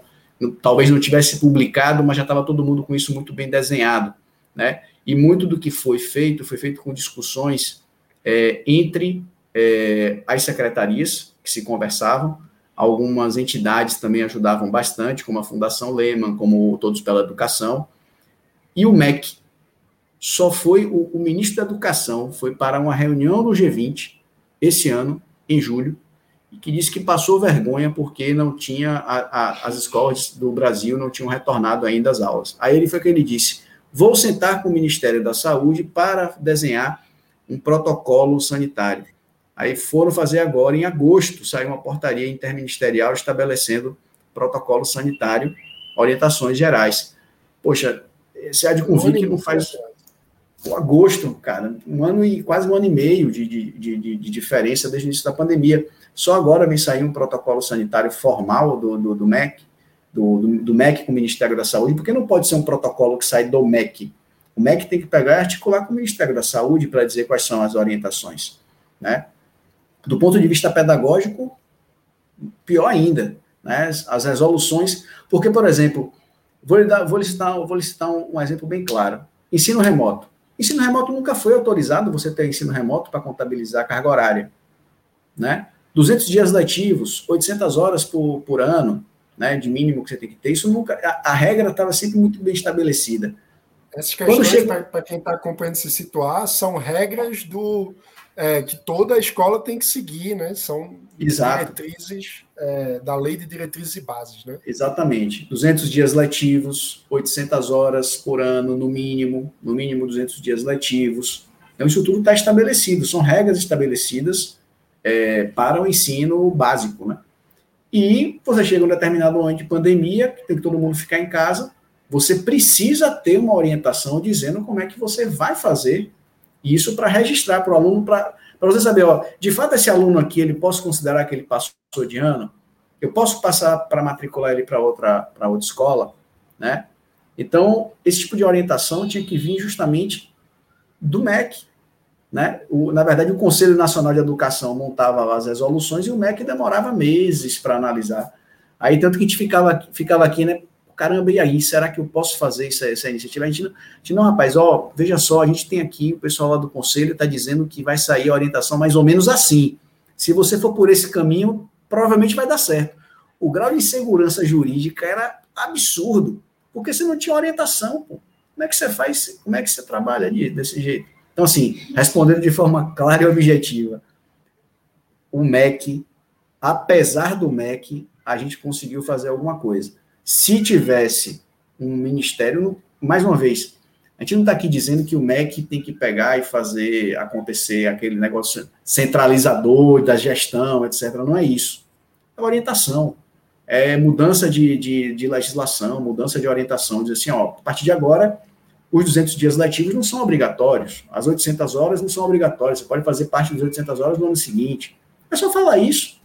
Speaker 3: talvez não tivesse publicado, mas já estava todo mundo com isso muito bem desenhado, né? E muito do que foi feito foi feito com discussões é, entre é, as secretarias que se conversavam, Algumas entidades também ajudavam bastante, como a Fundação Lehman, como Todos pela Educação. E o MEC só foi o, o ministro da Educação foi para uma reunião do G20 esse ano, em julho, e que disse que passou vergonha porque não tinha a, a, as escolas do Brasil não tinham retornado ainda às aulas. Aí ele foi que ele disse: vou sentar com o Ministério da Saúde para desenhar um protocolo sanitário. Aí foram fazer agora, em agosto, saiu uma portaria interministerial estabelecendo protocolo sanitário, orientações gerais. Poxa, Esse há de convir que não faz o agosto, cara, um ano e quase um ano e meio de, de, de, de, diferença desde o início da pandemia. Só agora vem sair um protocolo sanitário formal do, do, do MEC, do, do, do, MEC com o Ministério da Saúde, porque não pode ser um protocolo que sai do MEC. O MEC tem que pegar e articular com o Ministério da Saúde para dizer quais são as orientações. Né? Do ponto de vista pedagógico, pior ainda. Né? As resoluções. Porque, por exemplo, vou lhe, dar, vou lhe citar, vou lhe citar um, um exemplo bem claro. Ensino remoto. Ensino remoto nunca foi autorizado você ter ensino remoto para contabilizar a carga horária. Né? 200 dias letivos, 800 horas por, por ano, né, de mínimo que você tem que ter, isso nunca. A, a regra estava sempre muito bem estabelecida.
Speaker 1: Essas questões, chega... para quem está acompanhando se situar, são regras do é, que toda escola tem que seguir, né? São
Speaker 3: Exato.
Speaker 1: diretrizes é, da lei de diretrizes e bases, né?
Speaker 3: Exatamente. 200 dias letivos, 800 horas por ano, no mínimo, no mínimo 200 dias letivos. Então, isso tudo está estabelecido, são regras estabelecidas é, para o ensino básico, né? E você chega a um determinado momento de pandemia, que tem que todo mundo ficar em casa, você precisa ter uma orientação dizendo como é que você vai fazer isso para registrar para o aluno, para você saber, ó, de fato esse aluno aqui, ele posso considerar que ele passou de ano? Eu posso passar para matricular ele para outra, para outra escola, né? Então, esse tipo de orientação tinha que vir justamente do MEC, né? O, na verdade, o Conselho Nacional de Educação montava as resoluções e o MEC demorava meses para analisar. Aí, tanto que a gente ficava, ficava aqui, né? Caramba, e aí, será que eu posso fazer essa, essa iniciativa? A gente, não, a gente não, rapaz, ó, veja só, a gente tem aqui, o pessoal lá do Conselho está dizendo que vai sair a orientação mais ou menos assim. Se você for por esse caminho, provavelmente vai dar certo. O grau de insegurança jurídica era absurdo, porque você não tinha orientação, pô. Como é que você faz, como é que você trabalha desse jeito? Então, assim, respondendo de forma clara e objetiva, o MEC, apesar do MEC, a gente conseguiu fazer alguma coisa. Se tivesse um ministério, mais uma vez, a gente não está aqui dizendo que o MEC tem que pegar e fazer acontecer aquele negócio centralizador da gestão, etc. Não é isso. É orientação. É mudança de, de, de legislação, mudança de orientação. Dizer assim, ó, a partir de agora, os 200 dias letivos não são obrigatórios, as 800 horas não são obrigatórias, você pode fazer parte das 800 horas no ano seguinte. É só falar isso,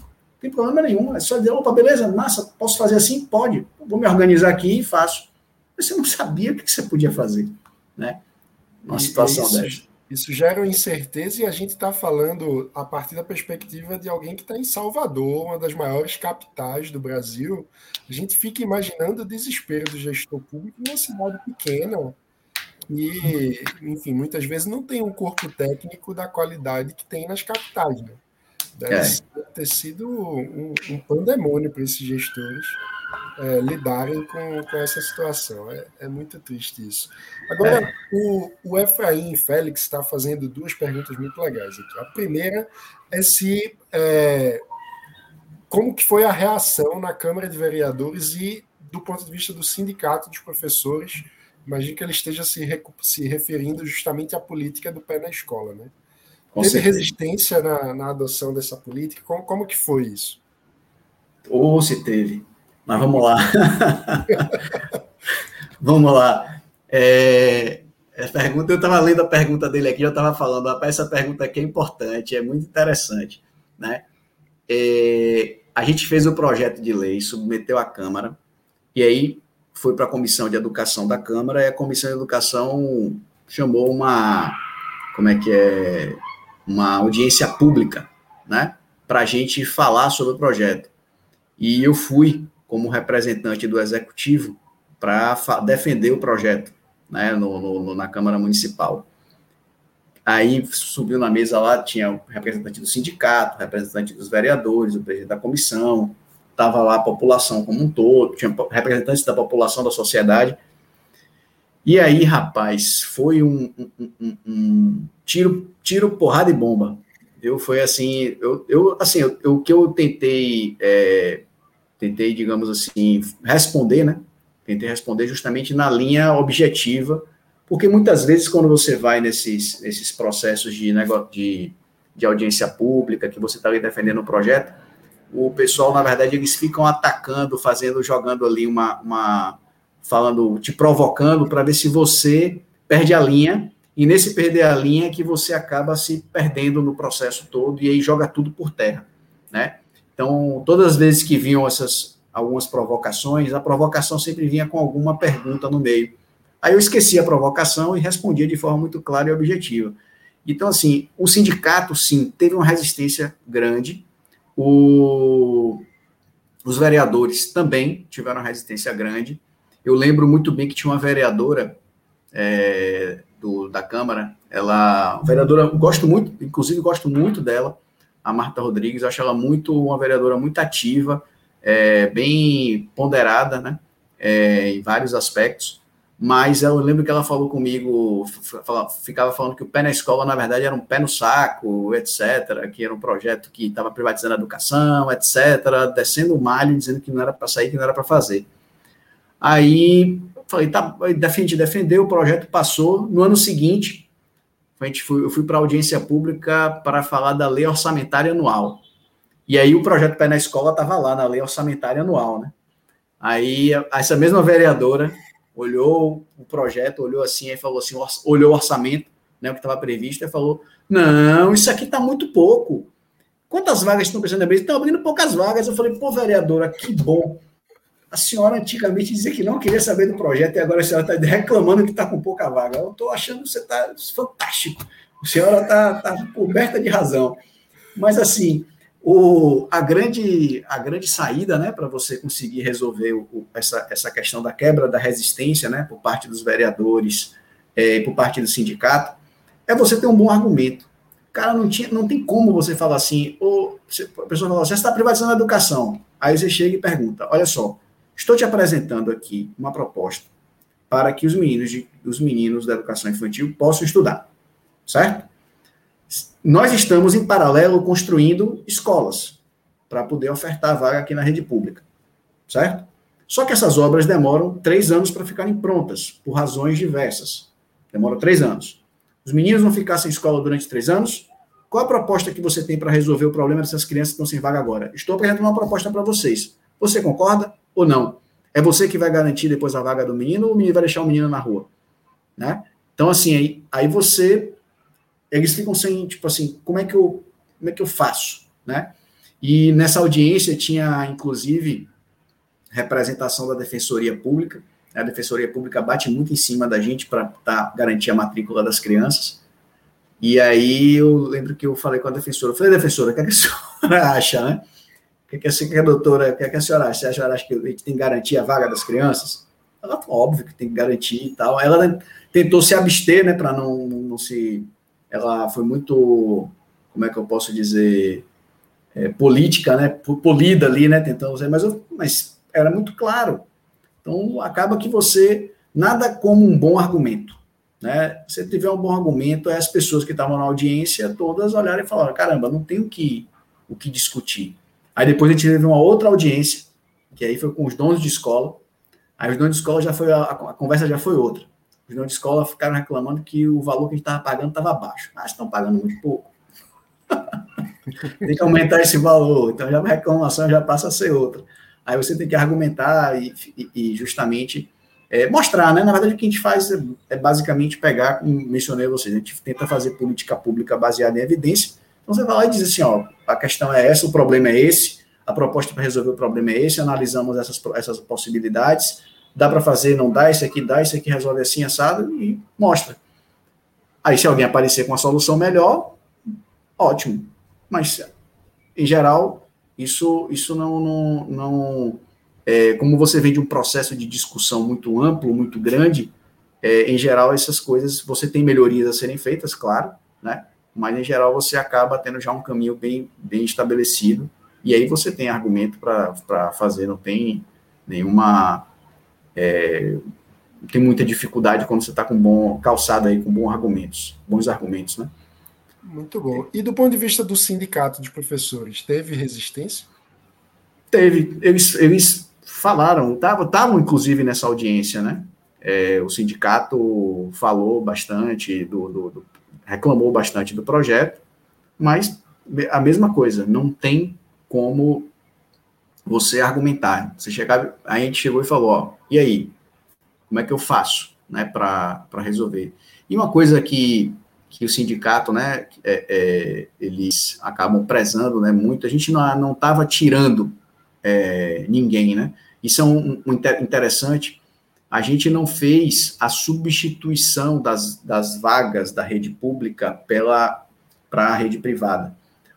Speaker 3: tem problema nenhum, é só dizer, opa, beleza, massa, posso fazer assim? Pode, vou me organizar aqui e faço. Mas você não sabia o que você podia fazer, né? Uma situação
Speaker 1: isso,
Speaker 3: dessa.
Speaker 1: Isso gera uma incerteza e a gente está falando a partir da perspectiva de alguém que está em Salvador, uma das maiores capitais do Brasil. A gente fica imaginando o desespero do gestor público numa cidade pequena, e, enfim, muitas vezes não tem um corpo técnico da qualidade que tem nas capitais. Né? Deve é. ter sido um, um pandemônio para esses gestores é, lidarem com, com essa situação. É, é muito triste isso. Agora, é. o, o Efraim Félix está fazendo duas perguntas muito legais aqui. A primeira é se é, como que foi a reação na Câmara de Vereadores e do ponto de vista do sindicato dos professores imagino que ele esteja se, se referindo justamente à política do pé na escola, né? Com Teve certeza. resistência na, na, adoção dessa política? Como, como que foi isso?
Speaker 3: Ou se teve. Mas vamos lá. *laughs* vamos lá. É, a pergunta, eu estava lendo a pergunta dele aqui, eu estava falando, rapaz, essa pergunta aqui é importante, é muito interessante, né? É, a gente fez o projeto de lei, submeteu à Câmara, e aí foi para a Comissão de Educação da Câmara e a Comissão de Educação chamou uma, como é que é, uma audiência pública, né, para a gente falar sobre o projeto. E eu fui como representante do Executivo para defender o projeto, né, no, no, na Câmara Municipal. Aí subiu na mesa lá, tinha o representante do sindicato, representante dos vereadores, o presidente da comissão, estava lá a população como um todo, tinha representantes da população, da sociedade. E aí, rapaz, foi um, um, um, um tiro, tiro, porrada e bomba. Eu foi assim, eu, eu assim, o que eu tentei, é, tentei, digamos assim, responder, né? Tentei responder justamente na linha objetiva, porque muitas vezes quando você vai nesses, nesses processos de, negócio, de, de audiência pública, que você está ali defendendo o um projeto, o pessoal, na verdade, eles ficam atacando, fazendo, jogando ali uma, uma falando, te provocando para ver se você perde a linha, e nesse perder a linha é que você acaba se perdendo no processo todo e aí joga tudo por terra, né? Então, todas as vezes que vinham essas algumas provocações, a provocação sempre vinha com alguma pergunta no meio. Aí eu esqueci a provocação e respondia de forma muito clara e objetiva. Então, assim, o sindicato, sim, teve uma resistência grande, o, os vereadores também tiveram uma resistência grande. Eu lembro muito bem que tinha uma vereadora é, do, da Câmara, ela, vereadora, gosto muito, inclusive gosto muito dela, a Marta Rodrigues, acho ela muito, uma vereadora muito ativa, é, bem ponderada, né, é, em vários aspectos, mas eu lembro que ela falou comigo, ficava falando que o pé na escola, na verdade, era um pé no saco, etc., que era um projeto que estava privatizando a educação, etc., descendo o malho, dizendo que não era para sair, que não era para fazer. Aí, falei, tá, defendi, defendeu, o projeto passou. No ano seguinte, a gente foi, eu fui para audiência pública para falar da lei orçamentária anual. E aí o projeto Pé na Escola estava lá, na lei orçamentária anual, né? Aí, essa mesma vereadora olhou o projeto, olhou assim e falou assim, olhou o orçamento, né, o que estava previsto, e falou: não, isso aqui está muito pouco. Quantas vagas estão precisando abrir? Estão abrindo poucas vagas. Eu falei, pô, vereadora, que bom. A senhora antigamente dizia que não queria saber do projeto e agora a senhora está reclamando que está com pouca vaga. Eu estou achando que você está fantástico. A senhora está tá coberta de razão. Mas, assim, o, a, grande, a grande saída né, para você conseguir resolver o, essa, essa questão da quebra da resistência né, por parte dos vereadores e é, por parte do sindicato é você ter um bom argumento. Cara, não, tinha, não tem como você falar assim, ou a pessoa fala, você está privatizando a educação. Aí você chega e pergunta: olha só, estou te apresentando aqui uma proposta para que os meninos, de, os meninos da educação infantil possam estudar, certo? Nós estamos, em paralelo, construindo escolas para poder ofertar vaga aqui na rede pública, certo? Só que essas obras demoram três anos para ficarem prontas, por razões diversas. Demora três anos. Os meninos vão ficar sem escola durante três anos? Qual a proposta que você tem para resolver o problema dessas crianças que estão sem vaga agora? Estou apresentando uma proposta para vocês. Você concorda ou não? É você que vai garantir depois a vaga do menino ou o menino vai deixar o menino na rua? Né? Então, assim, aí, aí você eles ficam sem, tipo assim, como é que eu, como é que eu faço, né? E nessa audiência tinha, inclusive, representação da Defensoria Pública. A Defensoria Pública bate muito em cima da gente para tá, garantir a matrícula das crianças. E aí eu lembro que eu falei com a defensora, eu falei, defensora, o que, é que a senhora *laughs* acha, né? O que, que, a, doutora, o que, é que a senhora acha? A senhora acha que a gente tem que garantir a vaga das crianças? Ela falou, óbvio que tem que garantir e tal. Ela tentou se abster, né, para não, não se ela foi muito, como é que eu posso dizer, é, política, né, polida ali, né, tentando usar, mas, eu, mas era muito claro. Então, acaba que você, nada como um bom argumento, né, se tiver um bom argumento, é as pessoas que estavam na audiência todas olharem e falaram, caramba, não tem o que, o que discutir. Aí depois a gente teve uma outra audiência, que aí foi com os donos de escola, aí os donos de escola já foi, a, a conversa já foi outra. Os donos de escola ficaram reclamando que o valor que a gente estava pagando estava baixo. Ah, estão pagando muito pouco. *laughs* tem que aumentar esse valor. Então, já a reclamação já passa a ser outra. Aí você tem que argumentar e, e, e justamente é, mostrar, né? Na verdade, o que a gente faz é, é, basicamente pegar, como mencionei a vocês, a gente tenta fazer política pública baseada em evidência. Então, você vai lá e diz assim: ó, a questão é essa, o problema é esse, a proposta para resolver o problema é esse, analisamos essas, essas possibilidades dá para fazer, não dá, esse aqui dá, esse aqui resolve assim, assado, e mostra. Aí, se alguém aparecer com uma solução melhor, ótimo. Mas, em geral, isso, isso não. não, não é, como você vem de um processo de discussão muito amplo, muito grande, é, em geral, essas coisas, você tem melhorias a serem feitas, claro, né? Mas, em geral, você acaba tendo já um caminho bem, bem estabelecido, e aí você tem argumento para fazer, não tem nenhuma é, tem muita dificuldade quando você está com bom calçado aí com bons argumentos, bons argumentos, né?
Speaker 1: Muito bom. E do ponto de vista do sindicato de professores, teve resistência?
Speaker 3: Teve. Eles, eles falaram, estavam inclusive nessa audiência, né? É, o sindicato falou bastante, do, do, do, reclamou bastante do projeto, mas a mesma coisa, não tem como você argumentar. Você chegava, a gente chegou e falou, ó, e aí? como é que eu faço, né, para resolver. E uma coisa que, que o sindicato, né, é, é, eles acabam prezando, né, muito, a gente não estava tirando é, ninguém, né, isso é um, um interessante, a gente não fez a substituição das, das vagas da rede pública pela para a rede privada.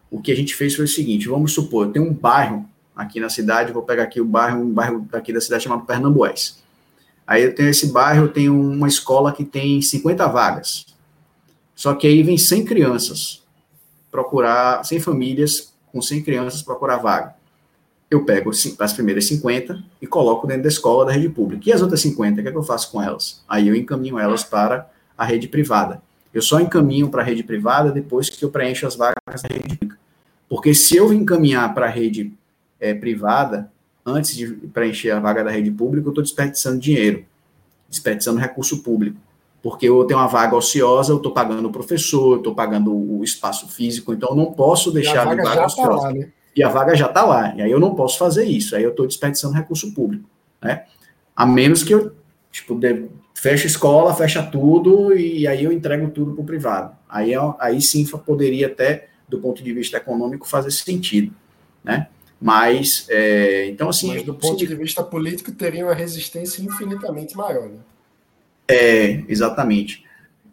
Speaker 3: O que a gente fez foi o seguinte: vamos supor, tem um bairro aqui na cidade, vou pegar aqui o bairro, um bairro daqui da cidade chamado Pernambués. Aí eu tenho esse bairro, eu tenho uma escola que tem 50 vagas. Só que aí vem 100 crianças procurar, 100 famílias com 100 crianças procurar vaga eu pego as primeiras 50 e coloco dentro da escola da rede pública. E as outras 50, o que, é que eu faço com elas? Aí eu encaminho elas para a rede privada. Eu só encaminho para a rede privada depois que eu preencho as vagas da rede pública. Porque se eu encaminhar para a rede é, privada, antes de preencher a vaga da rede pública, eu estou desperdiçando dinheiro, desperdiçando recurso público. Porque eu tenho uma vaga ociosa, eu estou pagando o professor, estou pagando o espaço físico, então eu não posso deixar
Speaker 1: a vaga, vaga ociosa. Tá lá, né?
Speaker 3: E a vaga já está lá. E aí eu não posso fazer isso. Aí eu estou desperdiçando recurso público, né? A menos que eu, tipo, de, feche escola, fecha tudo e aí eu entrego tudo para o privado. Aí, aí sim poderia até, do ponto de vista econômico, fazer sentido, né? Mas, é, então assim...
Speaker 1: Mas do ponto de vista político, teria uma resistência infinitamente maior, né?
Speaker 3: É, exatamente.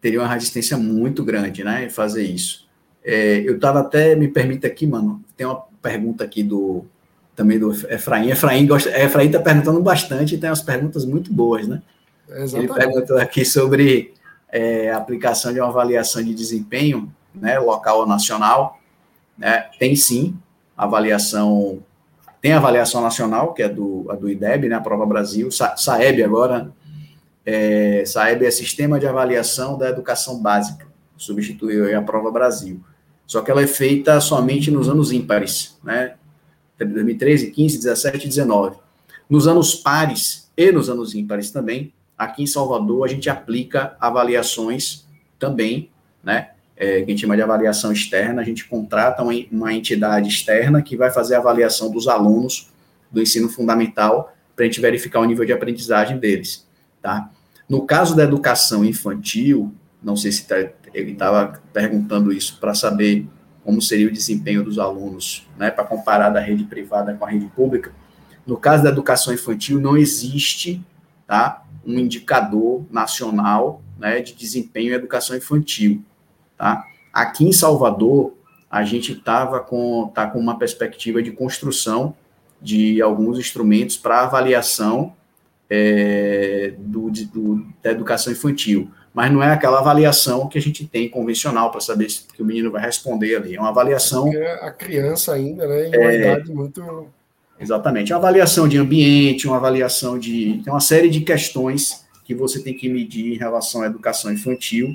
Speaker 3: Teria uma resistência muito grande, né, fazer isso. É, eu estava até, me permita aqui, mano, tem uma pergunta aqui do também do Efraim. Efraim gosta, Efraim está perguntando bastante e tem umas perguntas muito boas, né? Exatamente. Ele perguntou aqui sobre é, a aplicação de uma avaliação de desempenho, né, local ou nacional. Né? Tem sim avaliação, tem avaliação nacional, que é do, a do IDEB, né, a Prova Brasil, Sa SAEB agora, é, SAEB é Sistema de Avaliação da Educação Básica, substituiu a Prova Brasil. Só que ela é feita somente nos anos ímpares, né? 2013, 15, 17 e 19. Nos anos pares e nos anos ímpares também, aqui em Salvador, a gente aplica avaliações também, né? É, que a gente chama de avaliação externa, a gente contrata uma, uma entidade externa que vai fazer a avaliação dos alunos do ensino fundamental para a gente verificar o nível de aprendizagem deles, tá? No caso da educação infantil, não sei se tá, ele estava perguntando isso para saber como seria o desempenho dos alunos, né, para comparar da rede privada com a rede pública. No caso da educação infantil, não existe tá, um indicador nacional né, de desempenho em educação infantil. Tá? Aqui em Salvador, a gente estava com, tá com uma perspectiva de construção de alguns instrumentos para avaliação é, do, do, da educação infantil mas não é aquela avaliação que a gente tem convencional para saber se que o menino vai responder ali. É uma avaliação. Porque
Speaker 1: a criança ainda, né, em uma é, idade muito.
Speaker 3: Exatamente. Uma avaliação de ambiente, uma avaliação de. Tem uma série de questões que você tem que medir em relação à educação infantil,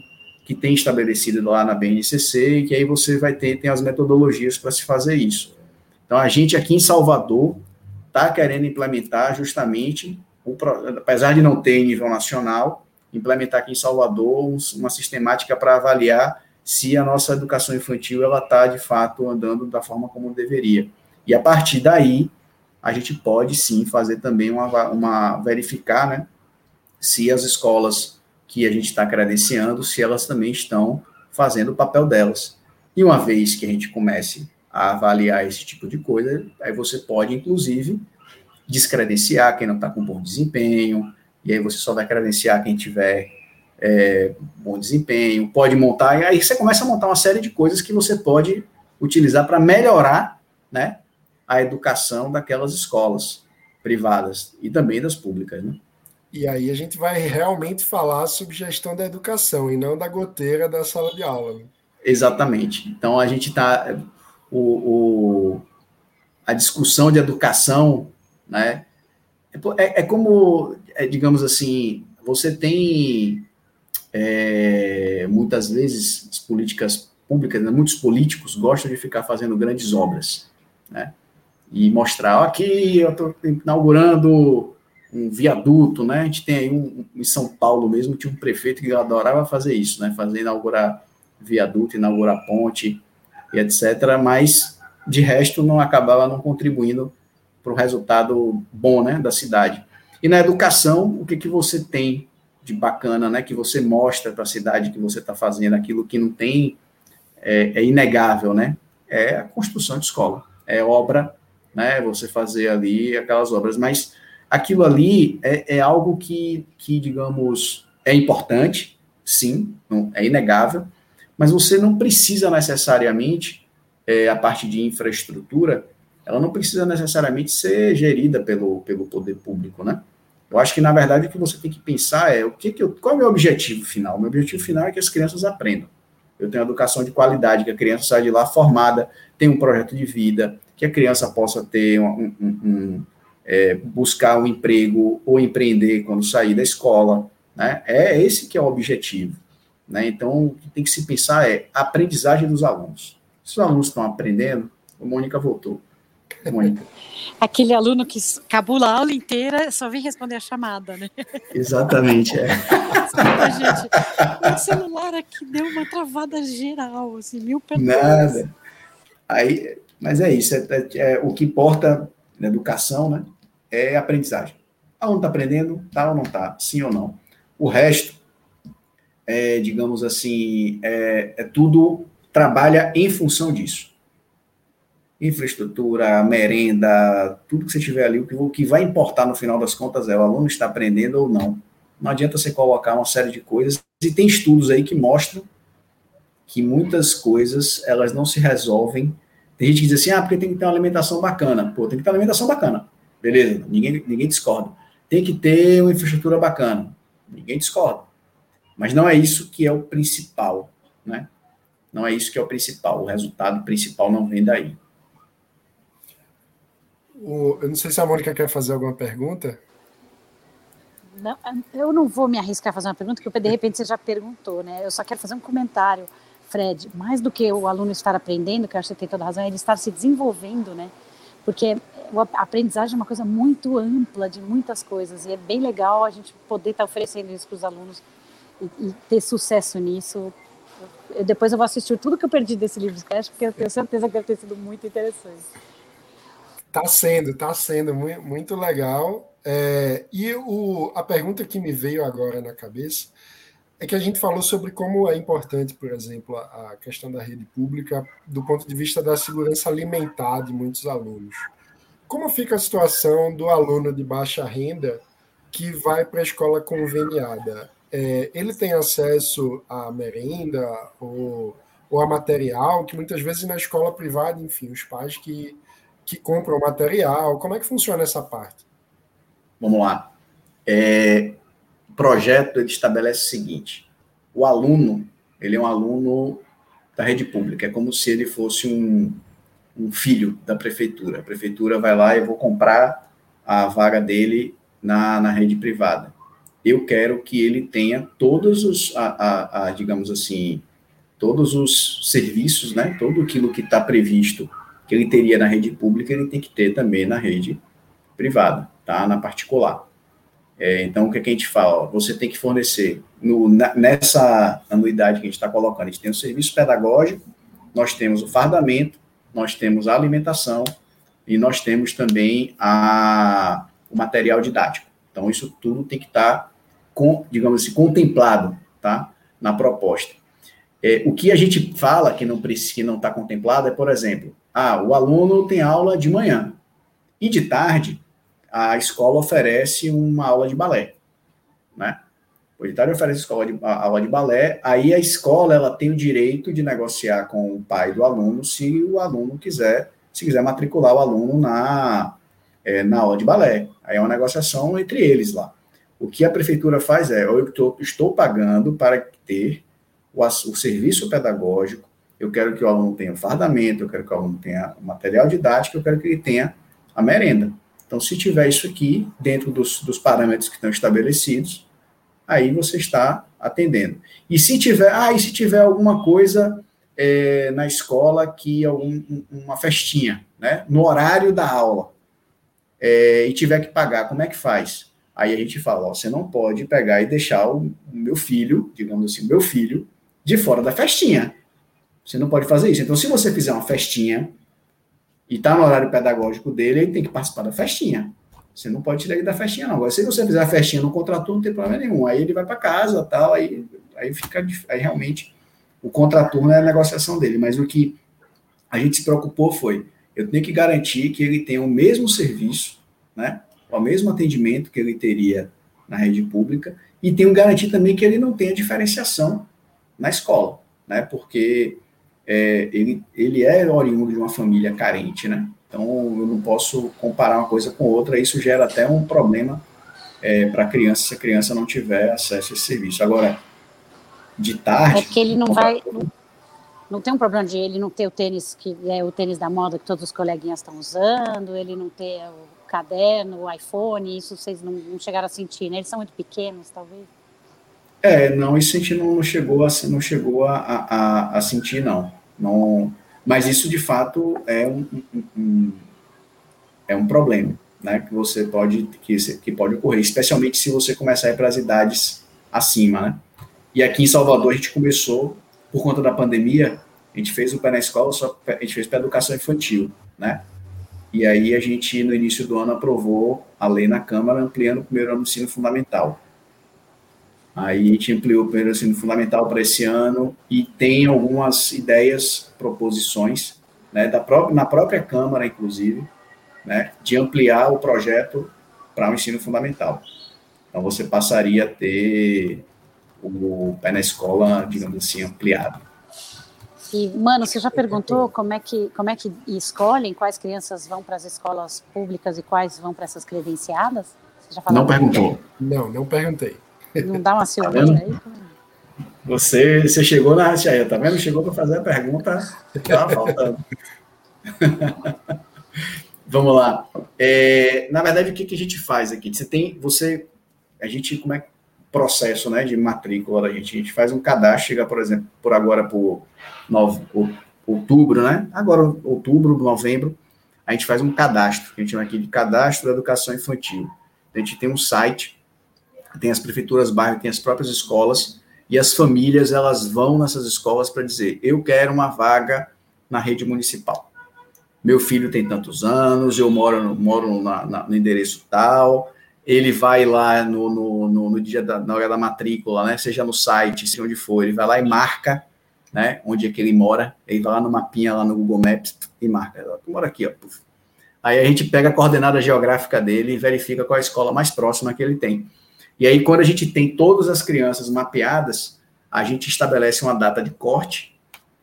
Speaker 3: que tem estabelecido lá na BNCC, e que aí você vai ter tem as metodologias para se fazer isso. Então, a gente aqui em Salvador está querendo implementar justamente, o, apesar de não ter nível nacional, implementar aqui em Salvador uma sistemática para avaliar se a nossa educação infantil ela está de fato andando da forma como deveria. E a partir daí a gente pode sim fazer também uma, uma verificar, né, se as escolas que a gente está credenciando, se elas também estão fazendo o papel delas. E uma vez que a gente comece a avaliar esse tipo de coisa, aí você pode, inclusive, descredenciar quem não está com bom desempenho, e aí você só vai credenciar quem tiver é, bom desempenho, pode montar, e aí você começa a montar uma série de coisas que você pode utilizar para melhorar né, a educação daquelas escolas privadas e também das públicas. Né?
Speaker 1: E aí a gente vai realmente falar sobre gestão da educação e não da goteira da sala de aula. Né?
Speaker 3: Exatamente. Então a gente está. O, o, a discussão de educação, né? É, é como é, digamos assim, você tem é, muitas vezes as políticas públicas, né, muitos políticos gostam de ficar fazendo grandes obras, né? E mostrar, aqui eu estou inaugurando um viaduto, né? A gente tem aí um, em São Paulo mesmo, tinha um prefeito que adorava fazer isso, né? Fazer inaugurar viaduto, inaugurar ponte e etc. Mas de resto não acabava não contribuindo para o resultado bom, né, da cidade. E na educação, o que, que você tem de bacana, né? Que você mostra para a cidade que você está fazendo aquilo que não tem, é, é, inegável, né? É a construção de escola, é obra, né? Você fazer ali aquelas obras, mas aquilo ali é, é algo que, que, digamos, é importante, sim, não, é inegável, mas você não precisa necessariamente, é, a parte de infraestrutura, ela não precisa necessariamente ser gerida pelo, pelo poder público, né? Eu acho que, na verdade, o que você tem que pensar é o que, que eu, qual é o meu objetivo final? O meu objetivo final é que as crianças aprendam. Eu tenho educação de qualidade, que a criança sai de lá formada, tem um projeto de vida, que a criança possa ter um, um, um é, buscar um emprego ou empreender quando sair da escola, né? É esse que é o objetivo, né? Então, o que tem que se pensar é a aprendizagem dos alunos. Se os alunos estão aprendendo, a Mônica voltou.
Speaker 2: Aquele aluno que cabula a aula inteira só vem responder a chamada, né?
Speaker 3: Exatamente, é.
Speaker 2: gente, o celular aqui deu uma travada geral, assim, mil perdões. Nada.
Speaker 3: Aí, mas é isso, é, é, é, o que importa na educação, né, é aprendizagem. O aluno está aprendendo, tá ou não tá, sim ou não. O resto, é, digamos assim, é, é tudo trabalha em função disso infraestrutura, merenda, tudo que você tiver ali, o que, vai importar no final das contas é o aluno está aprendendo ou não. Não adianta você colocar uma série de coisas, e tem estudos aí que mostram que muitas coisas, elas não se resolvem. Tem gente que diz assim, ah, porque tem que ter uma alimentação bacana. Pô, tem que ter uma alimentação bacana. Beleza, ninguém, ninguém discorda. Tem que ter uma infraestrutura bacana. Ninguém discorda. Mas não é isso que é o principal, né? Não é isso que é o principal. O resultado principal não vem daí.
Speaker 1: O, eu não sei se a Mônica quer fazer alguma pergunta.
Speaker 2: Não, eu não vou me arriscar a fazer uma pergunta, porque de repente você já perguntou, né? Eu só quero fazer um comentário, Fred. Mais do que o aluno estar aprendendo, que eu acho que tem toda razão, é ele estar se desenvolvendo, né? Porque a aprendizagem é uma coisa muito ampla de muitas coisas e é bem legal a gente poder estar oferecendo isso para os alunos e, e, ter sucesso nisso. Eu, depois eu vou assistir tudo que eu perdi desse livro, porque eu tenho certeza que deve ter sido muito interessante.
Speaker 1: Tá sendo, tá sendo muito, muito legal. É, e o, a pergunta que me veio agora na cabeça é que a gente falou sobre como é importante, por exemplo, a, a questão da rede pública do ponto de vista da segurança alimentar de muitos alunos. Como fica a situação do aluno de baixa renda que vai para a escola conveniada? É, ele tem acesso à merenda ou, ou a material que muitas vezes na escola privada, enfim, os pais que que compram o material? Como é que funciona essa parte?
Speaker 3: Vamos lá. É, o projeto ele estabelece o seguinte: o aluno, ele é um aluno da rede pública, é como se ele fosse um, um filho da prefeitura. A prefeitura vai lá e vou comprar a vaga dele na, na rede privada. Eu quero que ele tenha todos os, a, a, a digamos assim, todos os serviços, né, tudo aquilo que está previsto que ele teria na rede pública, ele tem que ter também na rede privada, tá? Na particular. É, então, o que, é que, a gente fala? Você tem que fornecer, no, nessa anuidade que a gente está colocando, a gente tem o serviço pedagógico, nós temos o fardamento, nós temos a alimentação e nós temos também a, o material didático. Então, isso tudo tem que estar, tá com, digamos assim, contemplado tá? na proposta. É, o que a gente fala que não está contemplado é, por exemplo, ah, o aluno tem aula de manhã e de tarde a escola oferece uma aula de balé, né? O tarde oferece escola de, a, aula de balé, aí a escola ela tem o direito de negociar com o pai do aluno se o aluno quiser, se quiser matricular o aluno na, é, na aula de balé. Aí é uma negociação entre eles lá. O que a prefeitura faz é, eu estou, estou pagando para ter o, o serviço pedagógico eu quero que o aluno tenha fardamento, eu quero que o aluno tenha material didático, eu quero que ele tenha a merenda. Então, se tiver isso aqui, dentro dos, dos parâmetros que estão estabelecidos, aí você está atendendo. E se tiver, ah, e se tiver alguma coisa é, na escola que algum, uma festinha, né, no horário da aula, é, e tiver que pagar, como é que faz? Aí a gente fala, ó, você não pode pegar e deixar o meu filho, digamos assim, meu filho, de fora da festinha. Você não pode fazer isso. Então, se você fizer uma festinha e está no horário pedagógico dele, ele tem que participar da festinha. Você não pode tirar ele da festinha, não. Agora, se você fizer a festinha no contraturno, não tem problema nenhum. Aí ele vai para casa, tal, aí, aí fica. Aí realmente o contraturno é a negociação dele. Mas o que a gente se preocupou foi: eu tenho que garantir que ele tenha o mesmo serviço, né? O mesmo atendimento que ele teria na rede pública, e tenho que garantir também que ele não tenha diferenciação na escola, né? Porque é, ele, ele é oriundo de uma família carente, né? Então, eu não posso comparar uma coisa com outra, isso gera até um problema é, para a criança se a criança não tiver acesso a esse serviço. Agora, de tarde.
Speaker 2: É porque ele não vai. Não, não tem um problema de ele não ter o tênis que é o tênis da moda que todos os coleguinhas estão usando, ele não ter o caderno, o iPhone, isso vocês não, não chegaram a sentir, né? Eles são muito pequenos, talvez.
Speaker 3: É, não, isso a gente não chegou a, não chegou a, a, a sentir, não. Não. Mas isso, de fato, é um, um, é um problema, né? Que você pode, que, que pode ocorrer, especialmente se você começar a ir para as idades acima, né? E aqui em Salvador a gente começou, por conta da pandemia, a gente fez o pé na escola, só a gente fez para educação infantil, né? E aí a gente, no início do ano, aprovou a lei na Câmara, ampliando o primeiro ano do ensino fundamental. Aí a gente ampliou o primeiro ensino fundamental para esse ano e tem algumas ideias, proposições, né, da própria, na própria Câmara, inclusive, né, de ampliar o projeto para o ensino fundamental. Então você passaria a ter o pé na escola, digamos assim, ampliado.
Speaker 2: E, mano, você já perguntou como é que, como é que escolhem quais crianças vão para as escolas públicas e quais vão para essas credenciadas?
Speaker 3: não perguntou.
Speaker 1: Não, não perguntei.
Speaker 2: Não dá uma silvinha tá aí?
Speaker 3: Você, você chegou na aí, tá vendo? Chegou para fazer a pergunta, estava faltando. *laughs* Vamos lá. É, na verdade, o que, que a gente faz aqui? Você tem, você, a gente, como é processo, né, de matrícula da gente? A gente faz um cadastro, chega, por exemplo, por agora por nove, outubro, né? Agora outubro, novembro, a gente faz um cadastro, que a gente chama aqui de cadastro da educação infantil. A gente tem um site tem as prefeituras bairro, tem as próprias escolas, e as famílias elas vão nessas escolas para dizer: eu quero uma vaga na rede municipal. Meu filho tem tantos anos, eu moro, moro na, na, no endereço tal. Ele vai lá no, no, no, no dia da, na hora da matrícula, né? Seja no site, seja onde for, ele vai lá e marca, né? Onde é que ele mora. Ele vai lá no mapinha, lá no Google Maps e marca. Eu moro aqui, ó. Aí a gente pega a coordenada geográfica dele e verifica qual é a escola mais próxima que ele tem. E aí, quando a gente tem todas as crianças mapeadas, a gente estabelece uma data de corte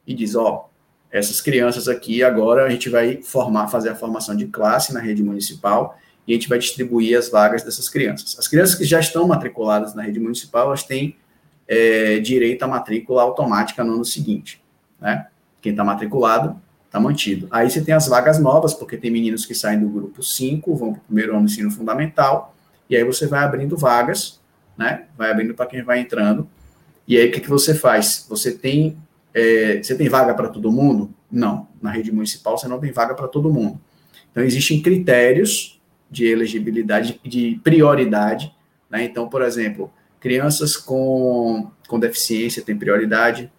Speaker 3: e diz, ó, essas crianças aqui agora a gente vai formar, fazer a formação de classe na rede municipal e a gente vai distribuir as vagas dessas crianças. As crianças que já estão matriculadas na rede municipal, elas têm é, direito à matrícula automática no ano seguinte, né? Quem está matriculado está mantido. Aí você tem as vagas novas, porque tem meninos que saem do grupo 5, vão para o primeiro ano do ensino fundamental, e aí você vai abrindo vagas, né? Vai abrindo para quem vai entrando. E aí o que, que você faz? Você tem é, você tem vaga para todo mundo? Não. Na rede municipal você não tem vaga para todo mundo. Então existem critérios de elegibilidade, de prioridade. Né? Então, por exemplo, crianças com, com deficiência têm prioridade,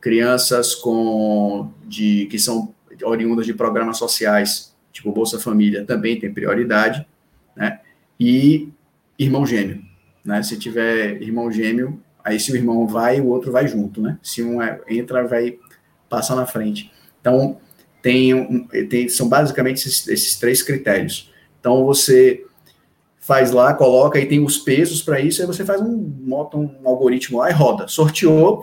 Speaker 3: crianças com de que são oriundas de programas sociais, tipo Bolsa Família, também tem prioridade, né? E irmão gêmeo. Né? Se tiver irmão gêmeo, aí se o irmão vai, o outro vai junto, né? Se um é, entra, vai passar na frente. Então, tem, tem são basicamente esses, esses três critérios. Então, você faz lá, coloca e tem os pesos para isso, aí você faz um, bota um algoritmo lá e roda. Sorteou,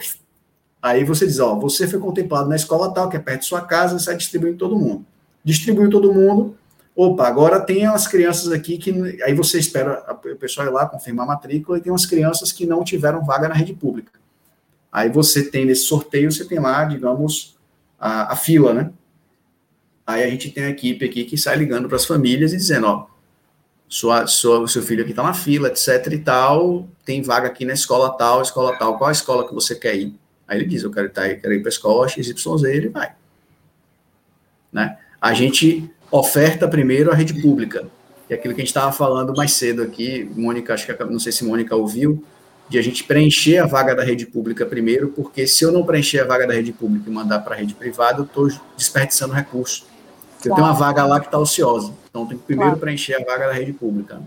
Speaker 3: aí você diz, ó, você foi contemplado na escola tal, que é perto de sua casa, e sai distribuindo todo mundo. Distribuiu todo mundo, Opa, agora tem as crianças aqui que. Aí você espera o pessoal ir lá confirmar a matrícula e tem umas crianças que não tiveram vaga na rede pública. Aí você tem nesse sorteio, você tem lá, digamos, a, a fila, né? Aí a gente tem a equipe aqui que sai ligando para as famílias e dizendo, ó, sua, sua, seu filho aqui está na fila, etc e tal, tem vaga aqui na escola tal, escola tal, qual a escola que você quer ir? Aí ele diz, eu quero, tá, eu quero ir para a escola XYZ, ele vai. Né? A gente oferta primeiro a rede pública. E aquilo que a gente estava falando mais cedo aqui, Mônica, acho que não sei se Mônica ouviu, de a gente preencher a vaga da rede pública primeiro, porque se eu não preencher a vaga da rede pública e mandar para a rede privada, eu estou desperdiçando recurso. Eu tenho uma vaga lá que está ociosa. Então, tem que primeiro claro. preencher a vaga da rede pública.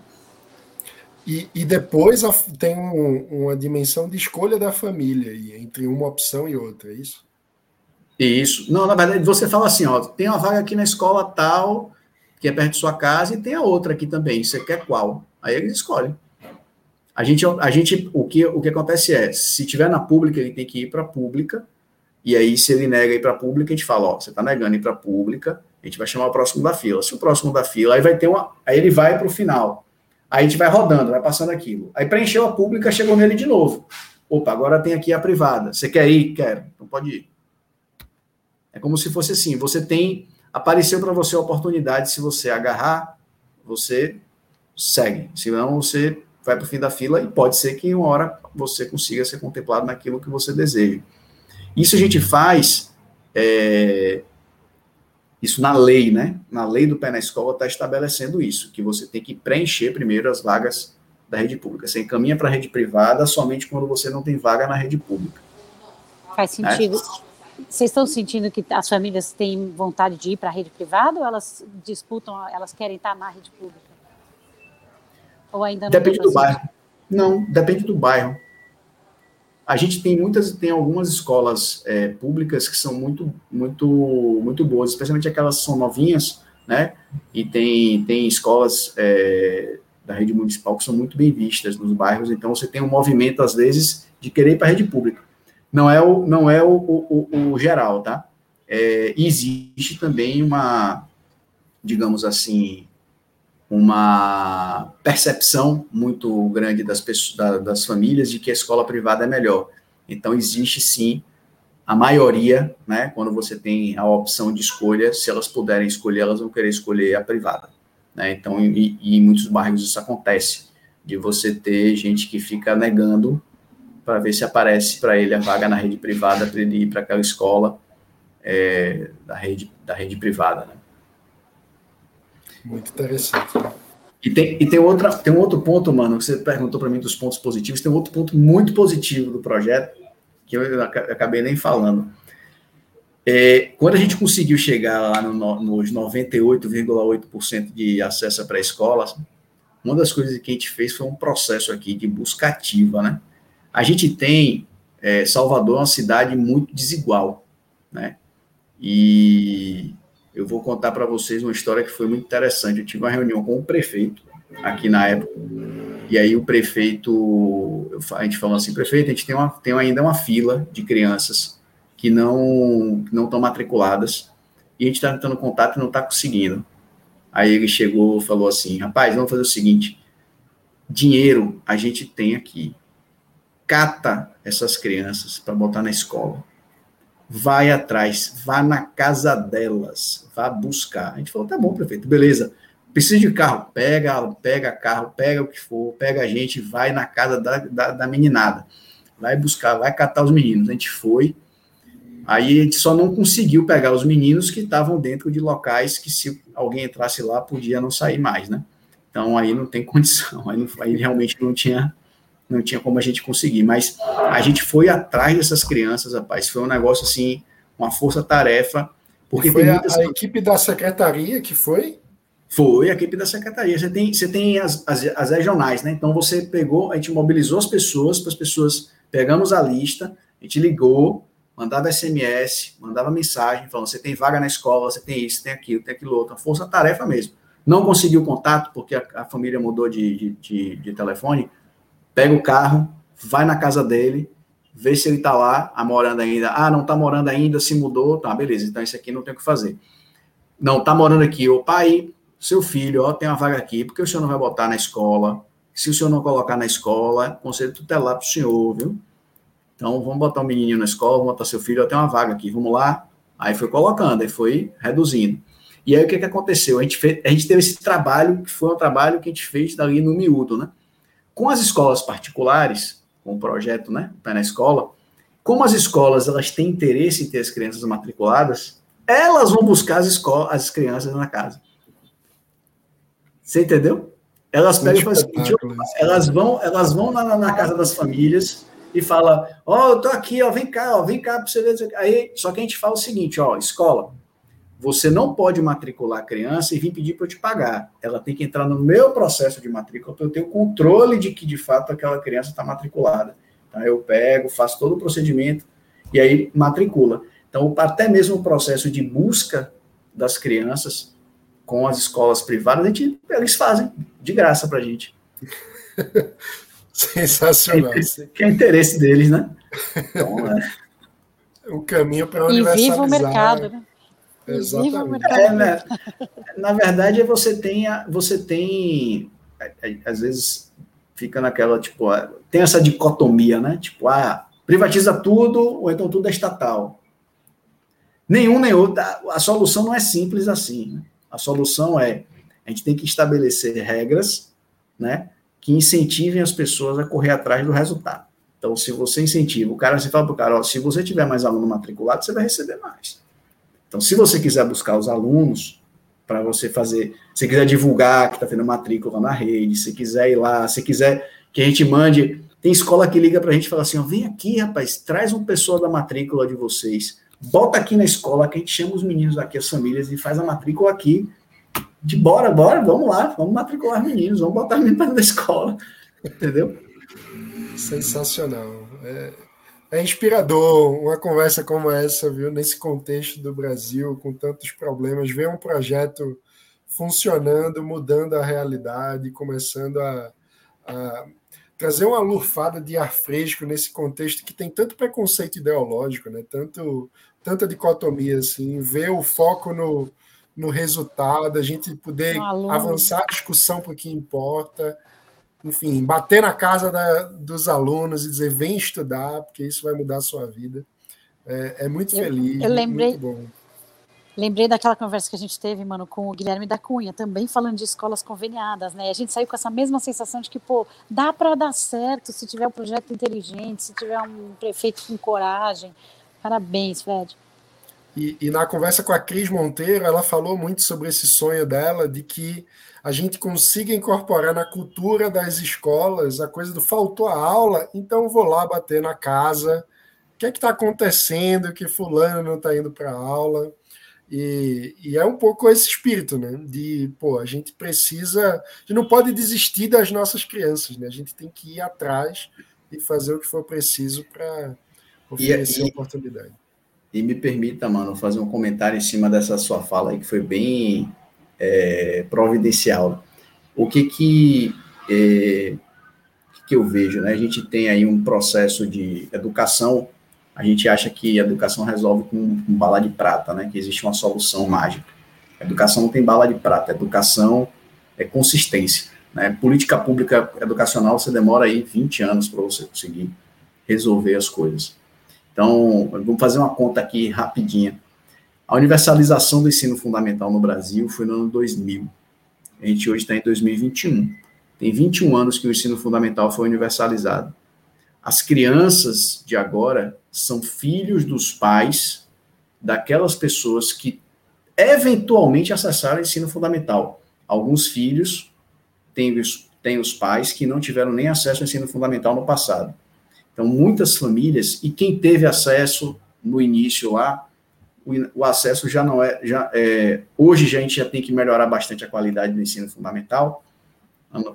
Speaker 1: E, e depois tem um, uma dimensão de escolha da família entre uma opção e outra, é isso?
Speaker 3: Isso. Não, na verdade, você fala assim, ó, tem uma vaga aqui na escola tal, que é perto de sua casa, e tem a outra aqui também. Você quer qual? Aí eles escolhem. A gente, a gente o, que, o que acontece é, se tiver na pública, ele tem que ir para a pública, e aí, se ele nega ir para a pública, a gente fala, ó, você está negando ir para a pública, a gente vai chamar o próximo da fila. Se o próximo da fila, aí vai ter uma. Aí ele vai para o final. Aí a gente vai rodando, vai passando aquilo. Aí preencheu a pública, chegou nele de novo. Opa, agora tem aqui a privada. Você quer ir? Quero. Então pode ir. É como se fosse assim: você tem. Apareceu para você a oportunidade, se você agarrar, você segue. Senão você vai para o fim da fila e pode ser que uma hora você consiga ser contemplado naquilo que você deseja. Isso a gente faz, é, isso na lei, né? Na lei do pé na escola está estabelecendo isso, que você tem que preencher primeiro as vagas da rede pública. Você encaminha para a rede privada somente quando você não tem vaga na rede pública.
Speaker 2: Faz sentido. É? Vocês estão sentindo que as famílias têm vontade de ir para a rede privada ou elas disputam, elas querem estar na rede pública?
Speaker 3: Ou ainda não Depende do bairro. Não, depende do bairro. A gente tem muitas, tem algumas escolas é, públicas que são muito, muito, muito boas, especialmente aquelas que são novinhas, né? E tem, tem escolas é, da rede municipal que são muito bem vistas nos bairros. Então você tem um movimento às vezes de querer ir para a rede pública. Não é o, não é o, o, o, geral, tá? É, existe também uma, digamos assim, uma percepção muito grande das, pessoas, da, das famílias de que a escola privada é melhor. Então, existe sim a maioria, né, quando você tem a opção de escolha, se elas puderem escolher, elas vão querer escolher a privada. Né? Então, e, e em muitos bairros isso acontece, de você ter gente que fica negando para ver se aparece para ele a vaga na rede privada para ele ir para aquela escola é, da, rede, da rede privada. Né?
Speaker 1: Muito interessante.
Speaker 3: E tem, e tem, outra, tem um outro ponto, mano, que você perguntou para mim dos pontos positivos, tem um outro ponto muito positivo do projeto, que eu acabei nem falando. É, quando a gente conseguiu chegar lá no, nos 98,8% de acesso à pré-escola, uma das coisas que a gente fez foi um processo aqui de busca ativa, né? A gente tem, é, Salvador é uma cidade muito desigual, né? E eu vou contar para vocês uma história que foi muito interessante. Eu tive uma reunião com o prefeito aqui na época, e aí o prefeito, a gente falou assim, prefeito, a gente tem, uma, tem ainda uma fila de crianças que não não estão matriculadas, e a gente está tentando contato e não está conseguindo. Aí ele chegou falou assim, rapaz, vamos fazer o seguinte, dinheiro a gente tem aqui, cata essas crianças para botar na escola vai atrás, vá na casa delas, vá buscar. A gente falou, tá bom, prefeito, beleza. Precisa de carro, pega, pega carro, pega o que for, pega a gente, vai na casa da, da, da meninada, vai buscar, vai catar os meninos. A gente foi, aí a gente só não conseguiu pegar os meninos que estavam dentro de locais que se alguém entrasse lá podia não sair mais, né? Então aí não tem *laughs* condição, aí, não, aí realmente não tinha não tinha como a gente conseguir. Mas a gente foi atrás dessas crianças, rapaz. Foi um negócio assim, uma força-tarefa.
Speaker 1: Porque foi muitas... a, a, equipe da secretaria que foi?
Speaker 3: Foi a equipe da secretaria. Você tem, você tem as, as, as regionais, né? Então você pegou, a gente mobilizou as pessoas, para as pessoas, pegamos a lista, a gente ligou, mandava SMS, mandava mensagem, falando: você tem vaga na escola, você tem isso, tem aquilo, tem aquilo outro. Força-tarefa mesmo. Não conseguiu contato, porque a, a família mudou de, de, de, de telefone pega o carro, vai na casa dele, vê se ele está lá, a morando ainda. Ah, não está morando ainda, se mudou, tá, beleza, então isso aqui não tem o que fazer. Não, está morando aqui, o pai, seu filho, ó, tem uma vaga aqui, porque o senhor não vai botar na escola? Se o senhor não colocar na escola, conselho tutelar para o senhor, viu? Então, vamos botar o um menininho na escola, vamos botar seu filho, ó, tem uma vaga aqui, vamos lá. Aí foi colocando, aí foi reduzindo. E aí o que, que aconteceu? A gente, fez, a gente teve esse trabalho, que foi um trabalho que a gente fez dali no miúdo, né? Com as escolas particulares, com o projeto, né, Pé na Escola, como as escolas elas têm interesse em ter as crianças matriculadas, elas vão buscar as, escolas, as crianças na casa. Você entendeu? Elas pegam e fazem, elas vão, elas vão na, na casa das famílias e fala, ó, oh, eu tô aqui, ó, vem cá, ó, vem cá para você ver. Aí, só que a gente fala o seguinte, ó, escola, você não pode matricular a criança e vir pedir para eu te pagar. Ela tem que entrar no meu processo de matrícula para eu ter o controle de que, de fato, aquela criança está matriculada. Então, eu pego, faço todo o procedimento e aí matricula. Então, até mesmo o processo de busca das crianças com as escolas privadas, a gente, eles fazem de graça para a gente. *laughs*
Speaker 1: Sensacional.
Speaker 3: Que é interesse deles, né? Então,
Speaker 1: é. O caminho para universalizar.
Speaker 2: E viva o mercado, né?
Speaker 1: Exatamente.
Speaker 3: É, né? Na verdade, você tem, você tem, às vezes fica naquela, tipo, tem essa dicotomia, né? Tipo, ah, privatiza tudo, ou então tudo é estatal. Nenhum nem outro. A solução não é simples assim. Né? A solução é, a gente tem que estabelecer regras, né? Que incentivem as pessoas a correr atrás do resultado. Então, se você incentiva, o cara, você fala para o cara, ó, se você tiver mais aluno matriculado, você vai receber mais. Então, se você quiser buscar os alunos para você fazer, se quiser divulgar que está tendo matrícula na rede, se quiser ir lá, se quiser que a gente mande, tem escola que liga para a gente e fala assim, ó, vem aqui, rapaz, traz uma pessoa da matrícula de vocês, bota aqui na escola que a gente chama os meninos aqui, as famílias, e faz a matrícula aqui, de bora, bora, vamos lá, vamos matricular meninos, vamos botar meninos da escola, entendeu?
Speaker 1: Sensacional. É, é inspirador uma conversa como essa, viu? Nesse contexto do Brasil, com tantos problemas, ver um projeto funcionando, mudando a realidade, começando a, a trazer uma lufada de ar fresco nesse contexto que tem tanto preconceito ideológico, né? Tanto tanta dicotomia assim, ver o foco no, no resultado, a gente poder avançar a discussão para o que importa enfim, bater na casa da, dos alunos e dizer vem estudar, porque isso vai mudar a sua vida. É, é muito eu, feliz.
Speaker 2: Eu lembrei, lembrei daquela conversa que a gente teve, mano, com o Guilherme da Cunha, também falando de escolas conveniadas, né? A gente saiu com essa mesma sensação de que, pô, dá para dar certo se tiver um projeto inteligente, se tiver um prefeito com coragem. Parabéns, Fred.
Speaker 1: E, e na conversa com a Cris Monteiro, ela falou muito sobre esse sonho dela de que a gente consiga incorporar na cultura das escolas a coisa do faltou a aula, então vou lá bater na casa. O que é que está acontecendo que fulano não está indo para a aula? E, e, é um pouco esse espírito, né? De, pô, a gente precisa, a gente não pode desistir das nossas crianças, né? A gente tem que ir atrás e fazer o que for preciso para oferecer e, e, oportunidade.
Speaker 3: E me permita, mano, fazer um comentário em cima dessa sua fala aí, que foi bem é, providencial. O que que, é, que eu vejo, né? A gente tem aí um processo de educação, a gente acha que a educação resolve com, com bala de prata, né? Que existe uma solução mágica. A educação não tem bala de prata, educação é consistência. Né? Política pública educacional, você demora aí 20 anos para você conseguir resolver as coisas. Então, vamos fazer uma conta aqui rapidinha. A universalização do ensino fundamental no Brasil foi no ano 2000. A gente hoje está em 2021. Tem 21 anos que o ensino fundamental foi universalizado. As crianças de agora são filhos dos pais daquelas pessoas que eventualmente acessaram o ensino fundamental. Alguns filhos têm os, têm os pais que não tiveram nem acesso ao ensino fundamental no passado. Então, muitas famílias, e quem teve acesso no início lá, o, acesso já não é, já é, hoje já a gente já tem que melhorar bastante a qualidade do ensino fundamental.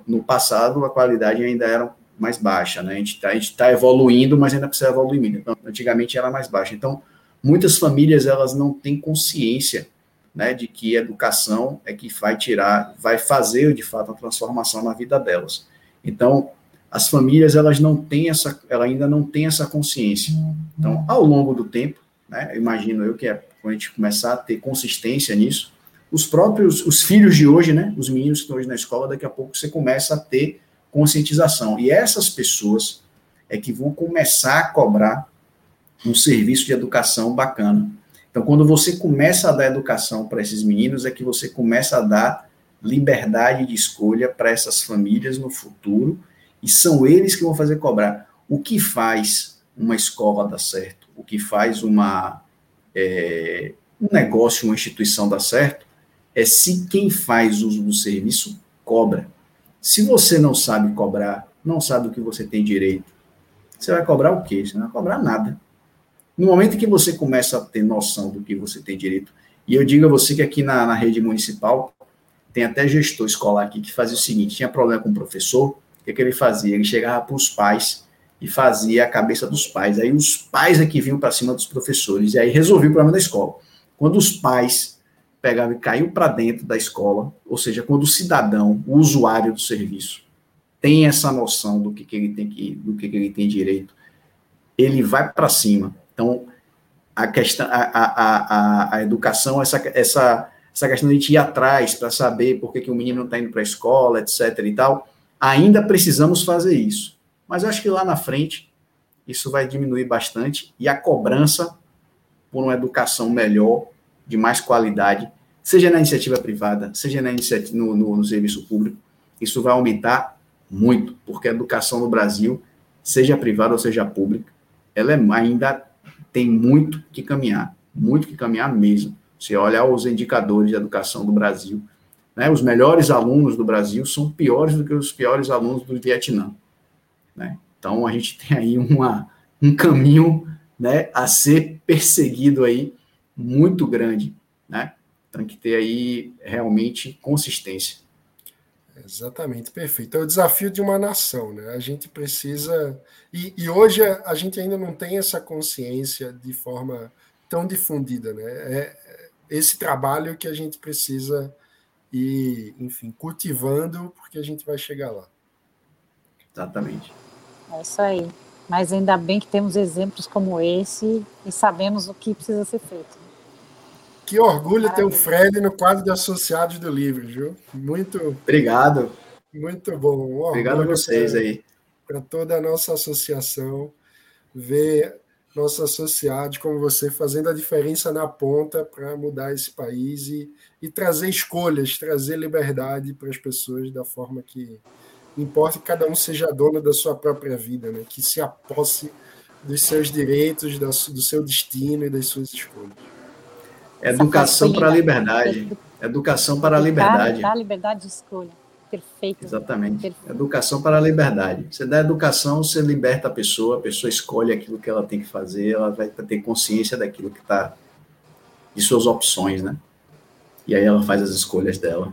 Speaker 3: No, passado, a qualidade ainda era mais baixa, né? A gente está tá evoluindo, mas ainda precisa evoluir. Então, antigamente era mais baixa. Então, muitas famílias elas não têm consciência, né, de que educação é que vai tirar, vai fazer de fato a transformação na vida delas. Então, as famílias elas não têm essa, ela ainda não tem essa consciência. Então, ao longo do tempo, né? Imagino eu que é quando a gente começar a ter consistência nisso, os próprios, os filhos de hoje, né? Os meninos que estão hoje na escola, daqui a pouco você começa a ter conscientização. E essas pessoas é que vão começar a cobrar um serviço de educação bacana. Então, quando você começa a dar educação para esses meninos, é que você começa a dar liberdade de escolha para essas famílias no futuro, e são eles que vão fazer cobrar. O que faz uma escola dar certo? Que faz uma, é, um negócio, uma instituição dar certo, é se quem faz uso do serviço cobra. Se você não sabe cobrar, não sabe o que você tem direito, você vai cobrar o quê? Você não vai cobrar nada. No momento que você começa a ter noção do que você tem direito, E eu digo a você que aqui na, na rede municipal tem até gestor escolar aqui que fazia o seguinte: tinha problema com o professor, o que, que ele fazia? Ele chegava para os pais e fazia a cabeça dos pais. Aí os pais é que vinham para cima dos professores, e aí resolvia o problema da escola. Quando os pais pegavam e caiu para dentro da escola, ou seja, quando o cidadão, o usuário do serviço, tem essa noção do que, que ele tem que, do que, que ele tem direito, ele vai para cima. Então, a questão, a, a, a, a educação, essa, essa, essa questão de a gente ir atrás para saber por que, que o menino não está indo para a escola, etc. e tal, ainda precisamos fazer isso. Mas eu acho que lá na frente isso vai diminuir bastante e a cobrança por uma educação melhor, de mais qualidade, seja na iniciativa privada, seja na iniciativa, no, no, no serviço público, isso vai aumentar muito, porque a educação no Brasil, seja privada ou seja pública, ela é, ainda tem muito que caminhar, muito que caminhar mesmo. Se olhar os indicadores de educação do Brasil, né, os melhores alunos do Brasil são piores do que os piores alunos do Vietnã. Né? Então, a gente *laughs* tem aí uma, um caminho né, a ser perseguido aí muito grande. Né? Tem que ter aí realmente consistência.
Speaker 1: Exatamente, perfeito. É o desafio de uma nação, né? A gente precisa. E, e, hoje a gente ainda não tem essa consciência de forma tão difundida, né? É esse trabalho que a gente precisa ir, enfim, cultivando, porque a gente vai chegar lá.
Speaker 3: Exatamente.
Speaker 2: É isso aí. Mas ainda bem que temos exemplos como esse e sabemos o que precisa ser feito.
Speaker 1: Que orgulho ter o Fred no quadro de associados do livro, viu? Muito.
Speaker 3: Obrigado.
Speaker 1: Muito bom. Um
Speaker 3: Obrigado a vocês pra, aí.
Speaker 1: Para toda a nossa associação, ver nossos associados como você fazendo a diferença na ponta para mudar esse país e, e trazer escolhas, trazer liberdade para as pessoas da forma que importa que cada um seja dono da sua própria vida, né? que se aposse dos seus direitos, do seu destino e das suas escolhas.
Speaker 3: Educação para a liberdade. Educação para a liberdade.
Speaker 2: Dá liberdade de escolha. Perfeito.
Speaker 3: Exatamente. Perfeito. Educação para a liberdade. Você dá educação, você liberta a pessoa, a pessoa escolhe aquilo que ela tem que fazer, ela vai ter consciência daquilo que está, de suas opções, né? E aí ela faz as escolhas dela.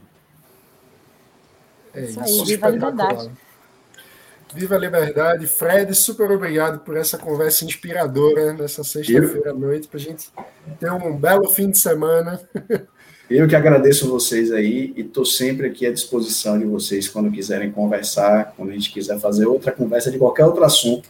Speaker 1: É isso, isso viva a liberdade. Viva a liberdade. Fred, super obrigado por essa conversa inspiradora nessa sexta-feira à noite, para a gente ter um belo fim de semana. *laughs*
Speaker 3: Eu que agradeço vocês aí e estou sempre aqui à disposição de vocês quando quiserem conversar, quando a gente quiser fazer outra conversa de qualquer outro assunto.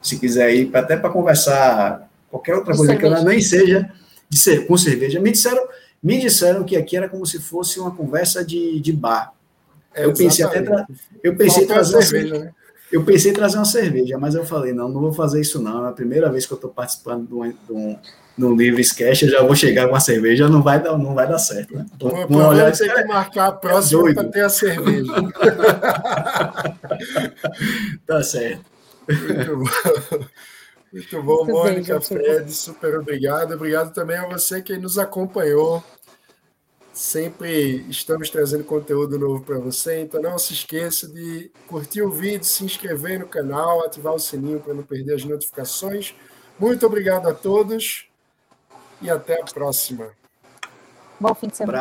Speaker 3: Se quiser ir até para conversar qualquer outra coisa cerveja. que ela nem seja de ser, com cerveja. Me disseram, me disseram que aqui era como se fosse uma conversa de, de bar. É, eu pensei até eu pensei trazer uma cerveja, né? eu pensei em trazer uma cerveja, mas eu falei não, não vou fazer isso não. É a primeira vez que eu estou participando de um, de um no livre sketch, eu já vou chegar com a cerveja, não vai dar, não vai dar certo, né?
Speaker 1: Pô, Vamos olhar tem que marcar a próxima para ter a cerveja. *laughs*
Speaker 3: tá certo.
Speaker 1: Muito bom. Muito bom, Muito Mônica, bem, Fred, super obrigado. Obrigado também a você que nos acompanhou. Sempre estamos trazendo conteúdo novo para você, então não se esqueça de curtir o vídeo, se inscrever no canal, ativar o sininho para não perder as notificações. Muito obrigado a todos e até a próxima.
Speaker 2: Bom fim de semana.